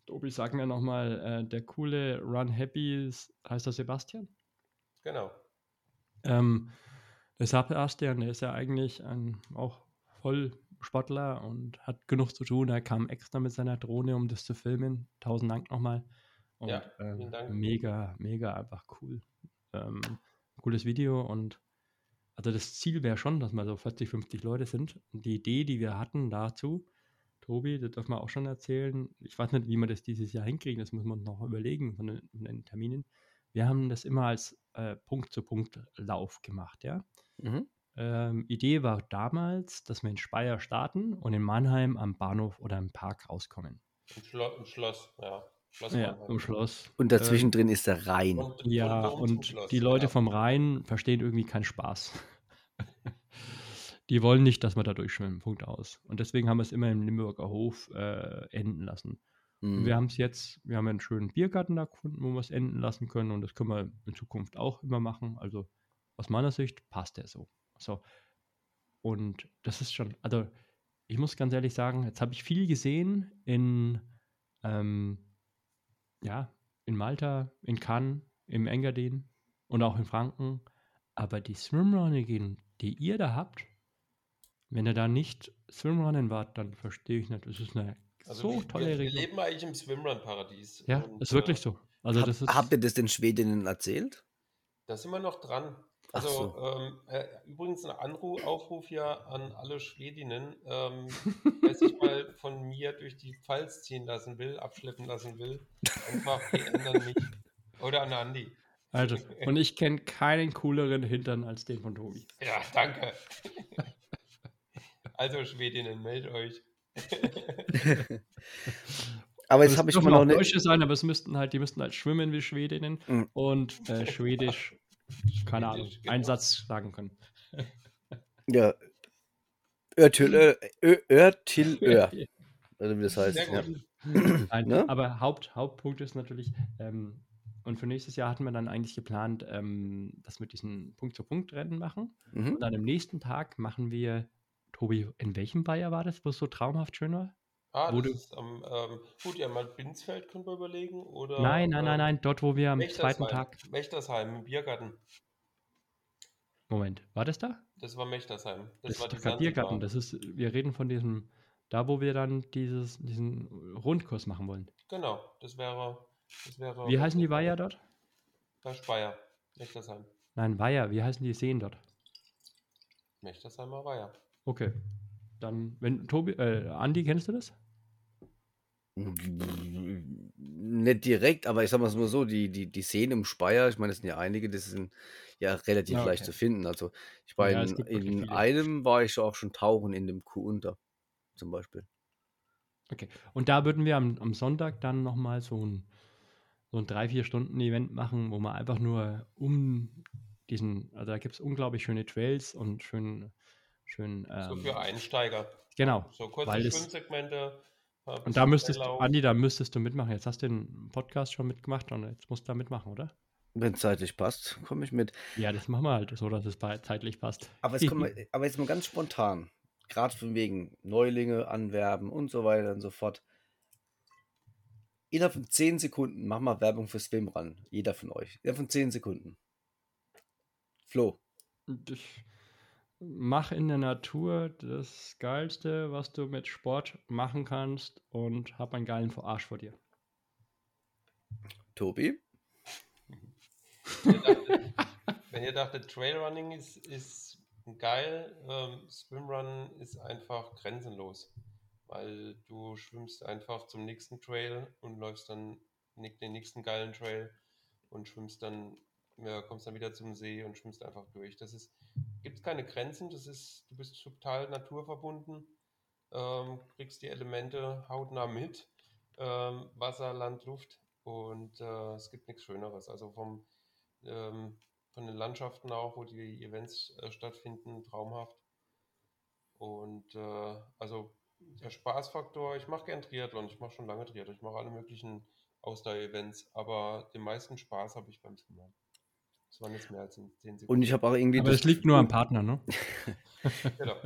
Tobi, sag mir nochmal, äh, der coole Run Happy ist, heißt der Sebastian? Genau. Ähm, der Sebastian, der ist ja eigentlich ein auch Vollsportler und hat genug zu tun. Er kam extra mit seiner Drohne, um das zu filmen. Tausend Dank nochmal. Und, Ja, ähm, vielen Dank. Mega, mega einfach cool. Ähm, cooles Video und also das Ziel wäre schon, dass wir so 40, 50 Leute sind. Und die Idee, die wir hatten dazu, Tobi, das dürfen wir auch schon erzählen. Ich weiß nicht, wie wir das dieses Jahr hinkriegen, das muss man uns noch überlegen von den, von den Terminen. Wir haben das immer als äh, Punkt-zu-Punkt-Lauf gemacht, ja. mhm. Ähm, Idee war damals, dass wir in Speyer starten und in Mannheim am Bahnhof oder im Park rauskommen. Im, Schlo im Schloss, ja. Schloss Ja, Mannheim. im Schloss. Und dazwischen drin ist der Rhein. Und, Ähm, ja, und Schloss, die Leute ja. vom Rhein verstehen irgendwie keinen Spaß. die wollen nicht, dass wir da durchschwimmen. Punkt aus. Und deswegen haben wir es immer im Limburger Hof äh, enden lassen. Und Mhm. wir haben es jetzt, wir haben einen schönen Biergarten da gefunden, wo wir es enden lassen können und das können wir in Zukunft auch immer machen. Also aus meiner Sicht passt der so. So. Und das ist schon, also ich muss ganz ehrlich sagen, jetzt habe ich viel gesehen in, ähm, ja, in Malta, in Cannes, im Engadin und auch in Franken. Aber die Swimrunnen, die ihr da habt, wenn ihr da nicht Swimrunnen wart, dann verstehe ich nicht. Das ist eine Also so wir, tolle wir, wir Region. leben eigentlich im Swimrun-Paradies. Ja, Und, ist wirklich äh, so. Also Hab, das ist, habt ihr das den Schwedinnen erzählt? Da sind wir noch dran. Also so. ähm, äh, übrigens ein Anruf, Aufruf hier an alle Schwedinnen, ähm, wer sich mal von mir durch die Pfalz ziehen lassen will, abschleppen lassen will, einfach ändern mich. Oder an Andi. also, und ich kenne keinen cooleren Hintern als den von Tobi. Ja, danke. Also Schwedinnen, meldet euch. Aber jetzt es habe ich mal noch auch eine. Deutsche sein, aber es müssten halt, die müssten halt schwimmen wie Schwedinnen Mhm. und äh, Schwedisch, keine Ahnung, Schwedisch, genau. einen Satz sagen können. Ja. Örtilör. Örtilör. Also wie das heißt. Ja. Nein, Ne? aber Haupt, Hauptpunkt ist natürlich, ähm, und für nächstes Jahr hatten wir dann eigentlich geplant, ähm, dass wir diesen Punkt-zu-Punkt-Rennen machen. Mhm. Und dann am nächsten Tag machen wir, Tobi, in welchem Bayer war das, wo es so traumhaft schön war? Ah, Wo das ist am, ähm, gut, ja, mal Binsfeld können wir überlegen. Oder, nein, nein, nein, ähm, nein, dort, wo wir am zweiten Mechtersheim. Tag. Mechtersheim im Biergarten. Moment, war das da? Das war Mechtersheim. Das, Das, war kein Biergarten. Das ist, wir reden von diesem, da wo wir dann dieses, diesen Rundkurs machen wollen. Genau, das wäre. Das wäre Wie heißen die Weiher dort? Bei Speyer. Mechtersheim. Nein, Weiher, wie heißen die Seen dort? Mechtersheimer Weiher. Okay. Dann, wenn Tobi, äh, Andi, kennst du das? Nicht direkt, aber ich sag mal so, die, die, die Seen im Speyer, ich meine, es sind ja einige, das sind ja relativ Ja, leicht okay. zu finden. Also ich war Ja, es in, gibt wirklich in viele. einem war ich auch schon tauchen in dem Kuh unter, zum Beispiel. Okay. Und da würden wir am, am Sonntag dann nochmal so ein, so ein drei, vier Stunden Event machen, wo man einfach nur um diesen, also da gibt es unglaublich schöne Trails und schön, schön, So ähm, für Einsteiger. genau. So kurze weil das- Schwimmsegmente. Und da müsstest du. Andi, da müsstest du mitmachen. Jetzt hast du den Podcast schon mitgemacht und jetzt musst du da mitmachen, oder? Wenn es zeitlich passt, komme ich mit. Ja, das machen wir halt so, dass es zeitlich passt. Aber jetzt, kommen wir, aber jetzt mal ganz spontan, gerade von wegen Neulinge anwerben und so weiter und so fort. Innerhalb von 10 Sekunden, mach mal Werbung für Swimrun. Jeder von euch. Innerhalb von 10 Sekunden. Flo. Ich mach in der Natur das Geilste, was du mit Sport machen kannst und hab einen geilen Arsch vor dir. Tobi. Wenn ihr dachtet, wenn ihr dachtet, Trailrunning ist, ist geil, ähm, Swimrun ist einfach grenzenlos. weil du schwimmst einfach zum nächsten Trail und läufst dann den nächsten geilen Trail und schwimmst dann, ja, kommst dann wieder zum See und schwimmst einfach durch. Das ist, gibt keine Grenzen, das ist, du bist total naturverbunden, ähm, kriegst die Elemente hautnah mit, ähm, Wasser, Land, Luft und äh, es gibt nichts Schöneres. Also vom, ähm, von den Landschaften auch, wo die Events äh, stattfinden, traumhaft. Und äh, also der Spaßfaktor, ich mache gern Triathlon, ich mache schon lange Triathlon, ich mache alle möglichen Ausdauer-Events, aber den meisten Spaß habe ich beim Swimmern. Das waren jetzt mehr als 10 Sekunden. Und ich habe auch irgendwie. Aber es liegt nur am Partner, ne? genau.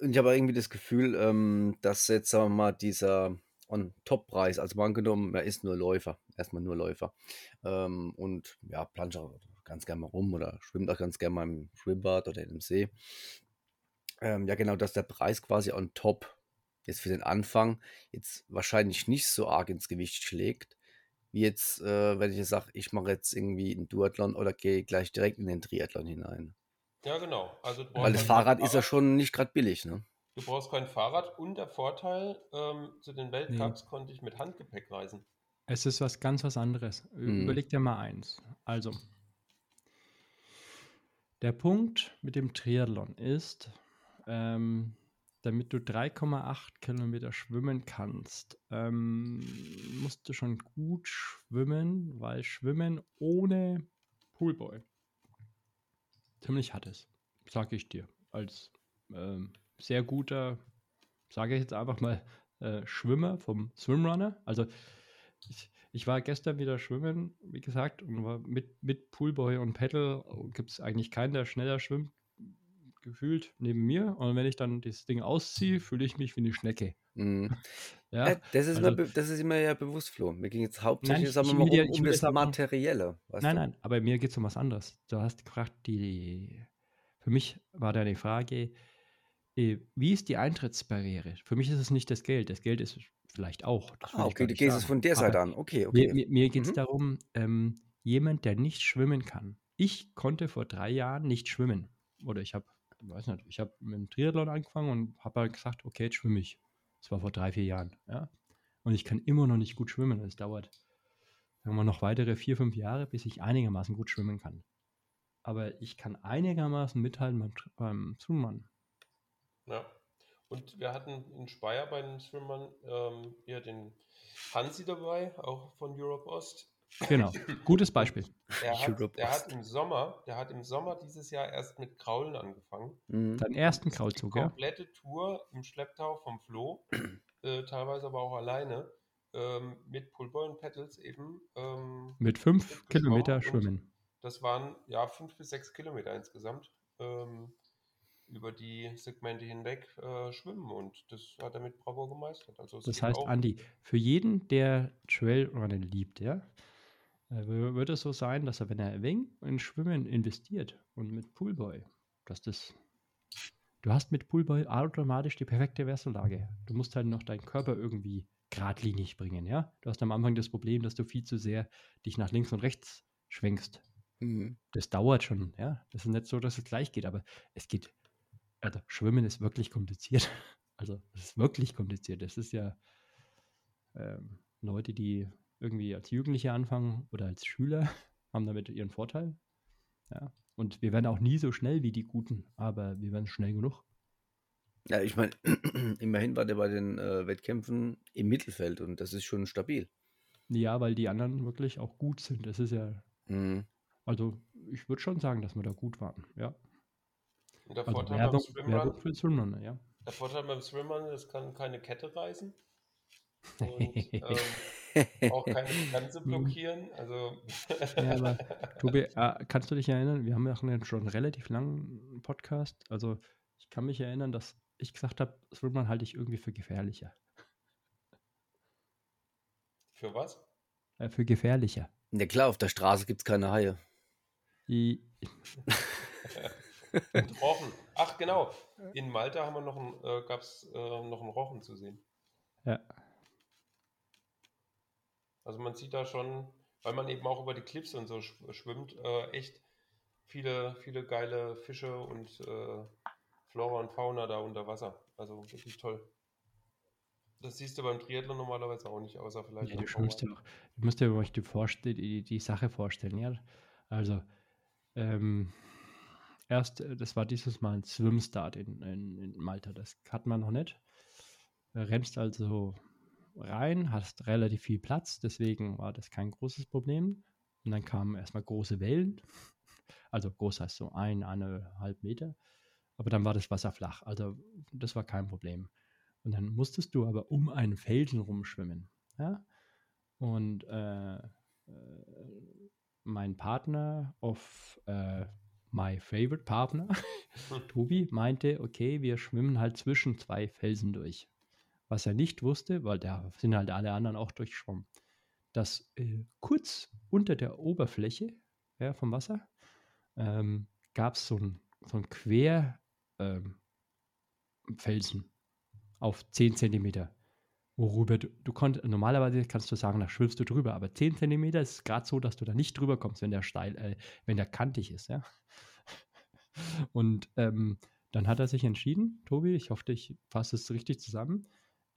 Und ich habe auch irgendwie das Gefühl, ähm, dass jetzt, sagen wir mal, dieser On-Top-Preis, also mal angenommen, er ist nur Läufer, erstmal nur Läufer. Ähm, und ja, planscht auch ganz gerne mal rum oder schwimmt auch ganz gerne mal im Schwimmbad oder in dem See. Ähm, ja, genau, dass der Preis quasi on top jetzt für den Anfang jetzt wahrscheinlich nicht so arg ins Gewicht schlägt, wie jetzt, äh, wenn ich jetzt sage, ich mache jetzt irgendwie einen Duathlon oder gehe gleich direkt in den Triathlon hinein. Ja, genau. Also Weil das Fahrrad ist ja schon nicht gerade billig, ne? Du brauchst kein Fahrrad und der Vorteil, ähm, zu den Weltcups konnte ich mit Handgepäck reisen. Es ist was ganz was anderes. Mhm. Überleg dir mal eins. Also, der Punkt mit dem Triathlon ist, ähm, damit du 3,8 Kilometer schwimmen kannst, ähm, musst du schon gut schwimmen, weil Schwimmen ohne Poolboy ziemlich hart ist, sage ich dir. Als ähm, sehr guter, sage ich jetzt einfach mal, äh, Schwimmer vom Swimrunner. Also ich, ich war gestern wieder schwimmen, wie gesagt, und war mit, mit Poolboy und Pedal gibt es eigentlich keinen, der schneller schwimmt, gefühlt neben mir. Und wenn ich dann das Ding ausziehe, fühle ich mich wie eine Schnecke. Mhm. Ja, Ja, das, ist also- mir, das ist immer ja bewusst, Flo. Mir ging jetzt hauptsächlich, ich- sagen wir mal, um, um das Materielle. Nein, du? nein, aber mir geht es um was anderes. Du hast gefragt, die, für mich war die Frage, äh, wie ist die Eintrittsbarriere? Für mich ist es nicht das Geld. Das Geld ist vielleicht auch. Ah, okay, du gehst es von der Seite an. Okay, Mir, okay. mir, mir geht es Mhm. darum, ähm, jemand, der nicht schwimmen kann. Ich konnte vor drei Jahren nicht schwimmen. Oder ich habe, weiß nicht, ich habe mit dem Triathlon angefangen und habe halt gesagt, okay, jetzt schwimme ich. Das war vor drei, vier Jahren. Ja? Und ich kann immer noch nicht gut schwimmen. Es dauert, sagen wir, noch weitere vier, fünf Jahre, bis ich einigermaßen gut schwimmen kann. Aber ich kann einigermaßen mithalten beim, beim Schwimmen. Ja. Und wir hatten in Speyer bei den Swimmern ähm, hier den Hansi dabei, auch von Europe Ost. Genau, gutes Beispiel. Der hat, der hat im Sommer, der hat im Sommer dieses Jahr erst mit Kraulen angefangen. Mhm. Deinen ersten Krautzug, ja? Komplette Tour im Schlepptau vom Flo, äh, teilweise aber auch alleine, ähm, mit Pullboy und Pedals eben. Ähm, Mit fünf Kilometer schwimmen. das waren ja fünf bis sechs Kilometer insgesamt ähm, über die Segmente hinweg äh, schwimmen und das hat er mit Bravo gemeistert. Also Das heißt, Andi, für jeden, der Trailrunnen liebt, ja, äh, würde es so sein, dass er, wenn er wenig in Schwimmen investiert und mit Poolboy, dass das. Du hast mit Poolboy automatisch die perfekte Wessellage. Du musst halt noch deinen Körper irgendwie geradlinig bringen, ja. Du hast am Anfang das Problem, dass du viel zu sehr dich nach links und rechts schwenkst. Mhm. Das dauert schon, ja. Das ist nicht so, dass es gleich geht, aber es geht. Also, Schwimmen ist wirklich kompliziert. Also, es ist wirklich kompliziert. Das ist ja ähm, Leute, die irgendwie als Jugendliche anfangen oder als Schüler, haben damit ihren Vorteil. Ja. Und wir werden auch nie so schnell wie die Guten, aber wir werden schnell genug. Ja, ich meine, immerhin war der bei den äh, Wettkämpfen im Mittelfeld und das ist schon stabil. Ja, weil die anderen wirklich auch gut sind. Das ist ja, Mhm. also ich würde schon sagen, dass wir da gut waren. Ja. und der, Also Vorteil Werbung, beim Swimrun, für Swimrunner, ja. der Vorteil beim Swimrun, es kann keine Kette reißen und ähm, auch keine Grenze blockieren. Also Ja, aber Tobi, äh, kannst du dich erinnern, wir haben ja auch einen schon relativ langen Podcast. Also ich kann mich erinnern, dass ich gesagt habe, Swimrun halte ich irgendwie für gefährlicher. für was? Äh, für gefährlicher. Ja klar, auf der Straße gibt es keine Haie. I, Und Rochen. Ach genau, in Malta haben wir noch ein, äh, gab es äh, noch einen Rochen zu sehen. ja, Also man sieht da schon, weil man eben auch über die Cliffs und so sch schwimmt, äh, echt viele, viele geile Fische und äh, Flora und Fauna da unter Wasser. Also wirklich toll. Das siehst du beim Triathlon normalerweise auch nicht, außer vielleicht. Ja, du schwimmst ja auch. Du musst dir euch die, die, die Sache vorstellen, ja. Also, ähm, erst, äh, das war dieses Mal ein Swimstart in, in, in Malta. Das hat man noch nicht. Rennst also rein, hast relativ viel Platz, deswegen war das kein großes Problem. Und dann kamen erstmal große Wellen. Also groß heißt so ein, eineinhalb Meter. Aber dann war das Wasser flach. Also das war kein Problem. Und dann musstest du aber um einen Felsen rumschwimmen. Ja? Und äh, äh, mein Partner of äh, my favorite partner, Tobi, meinte, okay, wir schwimmen halt zwischen zwei Felsen durch. Was er nicht wusste, weil da sind halt alle anderen auch durchschwommen, dass äh, kurz unter der Oberfläche ja, vom Wasser ähm, gab es so ein, so ein Quer ähm, auf 10 Zentimeter, worüber du, du konntest, normalerweise kannst du sagen, da schwimmst du drüber, aber 10 Zentimeter ist gerade so, dass du da nicht drüber kommst, wenn der steil, äh, wenn der kantig ist, ja. Und ähm, dann hat er sich entschieden, Tobi, ich hoffe, ich fasse es richtig zusammen,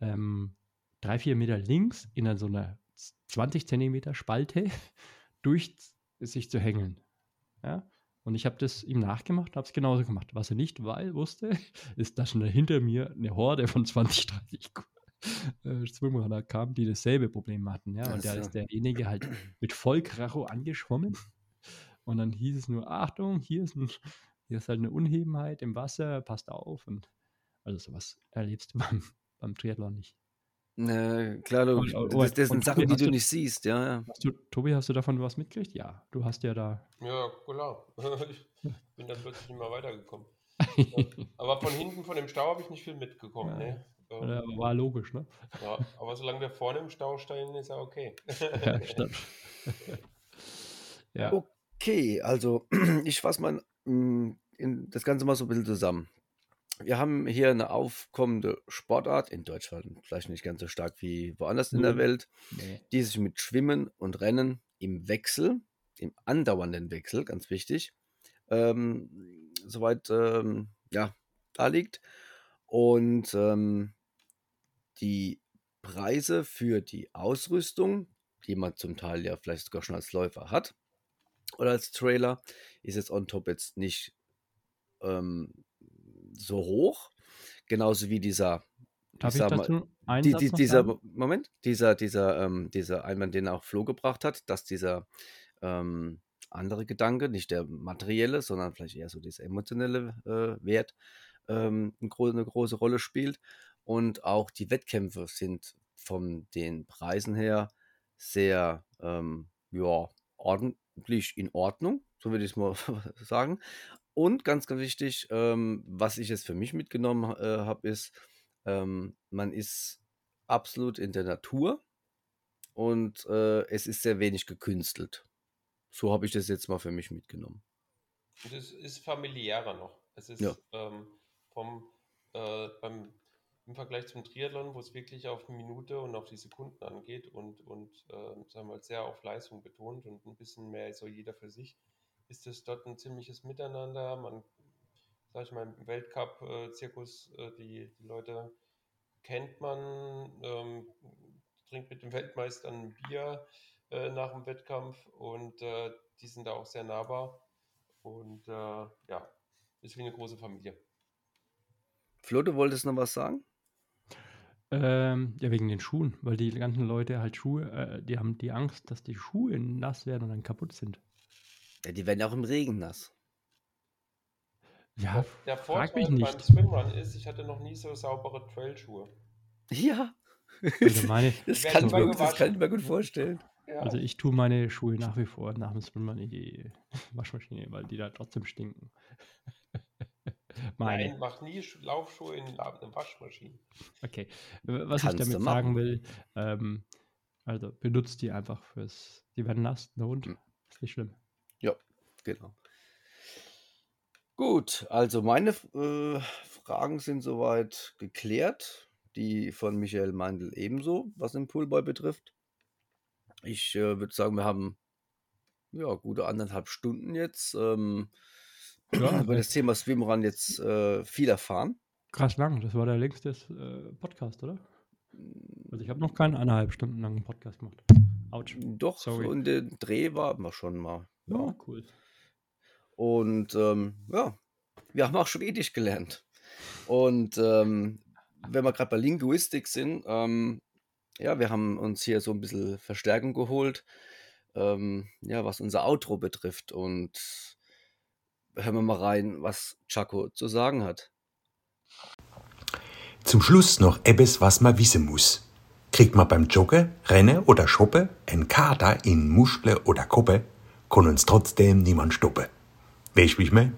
ähm, drei, vier Meter links in so einer 20 Zentimeter Spalte durch sich zu hängeln. Ja? Und ich habe das ihm nachgemacht, habe es genauso gemacht. Was er nicht weil, wusste, ist, dass schon hinter mir eine Horde von 20, 30 äh, kam, die dasselbe Problem hatten. Ja? Und da ist derjenige halt mit Vollkracho angeschwommen. Und dann hieß es nur, Achtung, hier ist, ein, hier ist halt eine Unhebenheit im Wasser, passt auf. Und also sowas erlebst du beim, beim Triathlon nicht. Na, klar, du, Und- das, das sind Sachen, Tobi, die du du- nicht siehst, ja, ja. Hast du, Tobi, hast du davon was mitgekriegt? Ja, du hast ja da. Ja, klar. Ich bin dann plötzlich nicht mehr weitergekommen. Aber von hinten, von dem Stau, habe ich nicht viel mitgekommen. Ja. Ne? Ähm, Ja, war logisch, ne? ja, aber solange wir vorne im Stau stehen, ist er okay. Ja, stimmt. ja. Okay, also ich fasse mal mm, in das Ganze mal so ein bisschen zusammen. Wir haben hier eine aufkommende Sportart, in Deutschland vielleicht nicht ganz so stark wie woanders in der Nö. Welt, Nee. die sich mit Schwimmen und Rennen im Wechsel, im andauernden Wechsel, ganz wichtig, ähm, soweit ähm, ja, da liegt. Und ähm, die Preise für die Ausrüstung, die man zum Teil ja vielleicht sogar schon als Läufer hat oder als Trailer, ist jetzt on top jetzt nicht ähm, so hoch. Genauso wie dieser, Darf ich sag mal, dazu die, die, dieser sagen? Moment, dieser, dieser, ähm, dieser Einwand, den auch Flo gebracht hat, dass dieser ähm, andere Gedanke, nicht der materielle, sondern vielleicht eher so dieser emotionelle äh, Wert, ähm, eine, gro eine große Rolle spielt. Und auch die Wettkämpfe sind von den Preisen her sehr ähm, ja, ordentlich in Ordnung, so würde ich es mal sagen. Und ganz, ganz wichtig, ähm, was ich jetzt für mich mitgenommen äh, habe, ist, ähm, man ist absolut in der Natur und äh, es ist sehr wenig gekünstelt. So habe ich das jetzt mal für mich mitgenommen. Und es ist familiärer noch. Es ist Ja. ähm, vom, äh, beim, im Vergleich zum Triathlon, wo es wirklich auf Minute und auf die Sekunden angeht und, und äh, sagen wir mal, sehr auf Leistung betont und ein bisschen mehr so jeder für sich, ist es dort ein ziemliches Miteinander. Man, sag ich mal, im Weltcup-Zirkus, äh, die, die Leute kennt man, ähm, trinkt mit dem Weltmeister ein Bier äh, nach dem Wettkampf und äh, die sind da auch sehr nahbar. Und äh, ja, ist wie eine große Familie. Flo, du wolltest noch was sagen? Ähm, ja, wegen den Schuhen, weil die ganzen Leute halt Schuhe, äh, die haben die Angst, dass die Schuhe nass werden und dann kaputt sind. Ja, die werden ja auch im Regen nass. Ja, Der frag Vorteil mich beim nicht. Swimrun ist, ich hatte noch nie so saubere Trailschuhe. Ja. Also meine, das, kann ich immer mir, das kann ich mir gut vorstellen. Ja, also ich tue meine Schuhe nach wie vor nach dem Swimrun in die Waschmaschine, weil die da trotzdem stinken. meine. Nein, mach nie Sch- Laufschuhe in eine Waschmaschine. Okay. Was Kannst ich damit sagen will, ähm, also benutzt die einfach fürs, die werden nass, der Hund. Hm. Ist nicht schlimm. Ja, genau. Gut, also meine äh, Fragen sind soweit geklärt. Die von Michael Mandl ebenso, was den Poolboy betrifft. Ich äh, würde sagen, wir haben ja gute anderthalb Stunden jetzt ähm, Ja, über das Thema Swimrun jetzt äh, viel erfahren. krass lang. Das war der längste äh, Podcast, oder? Also ich habe noch keinen eineinhalb Stunden langen Podcast gemacht. Autsch. Doch, Sorry. so in den Dreh waren wir schon mal. Ja, Ja. cool. Und ähm, ja, wir haben auch Schwedisch gelernt. Und ähm, wenn wir gerade bei Linguistik sind, ähm, ja, wir haben uns hier so ein bisschen Verstärkung geholt, ähm, ja, was unser Outro betrifft. Und hören wir mal rein, was Chaco zu sagen hat. Zum Schluss noch etwas, was man wissen muss. Kriegt man beim Joggen, Rennen oder Shoppen ein Kater in Muschel oder Koppe, kann uns trotzdem niemand stoppen. Weißt du, wie ich mein?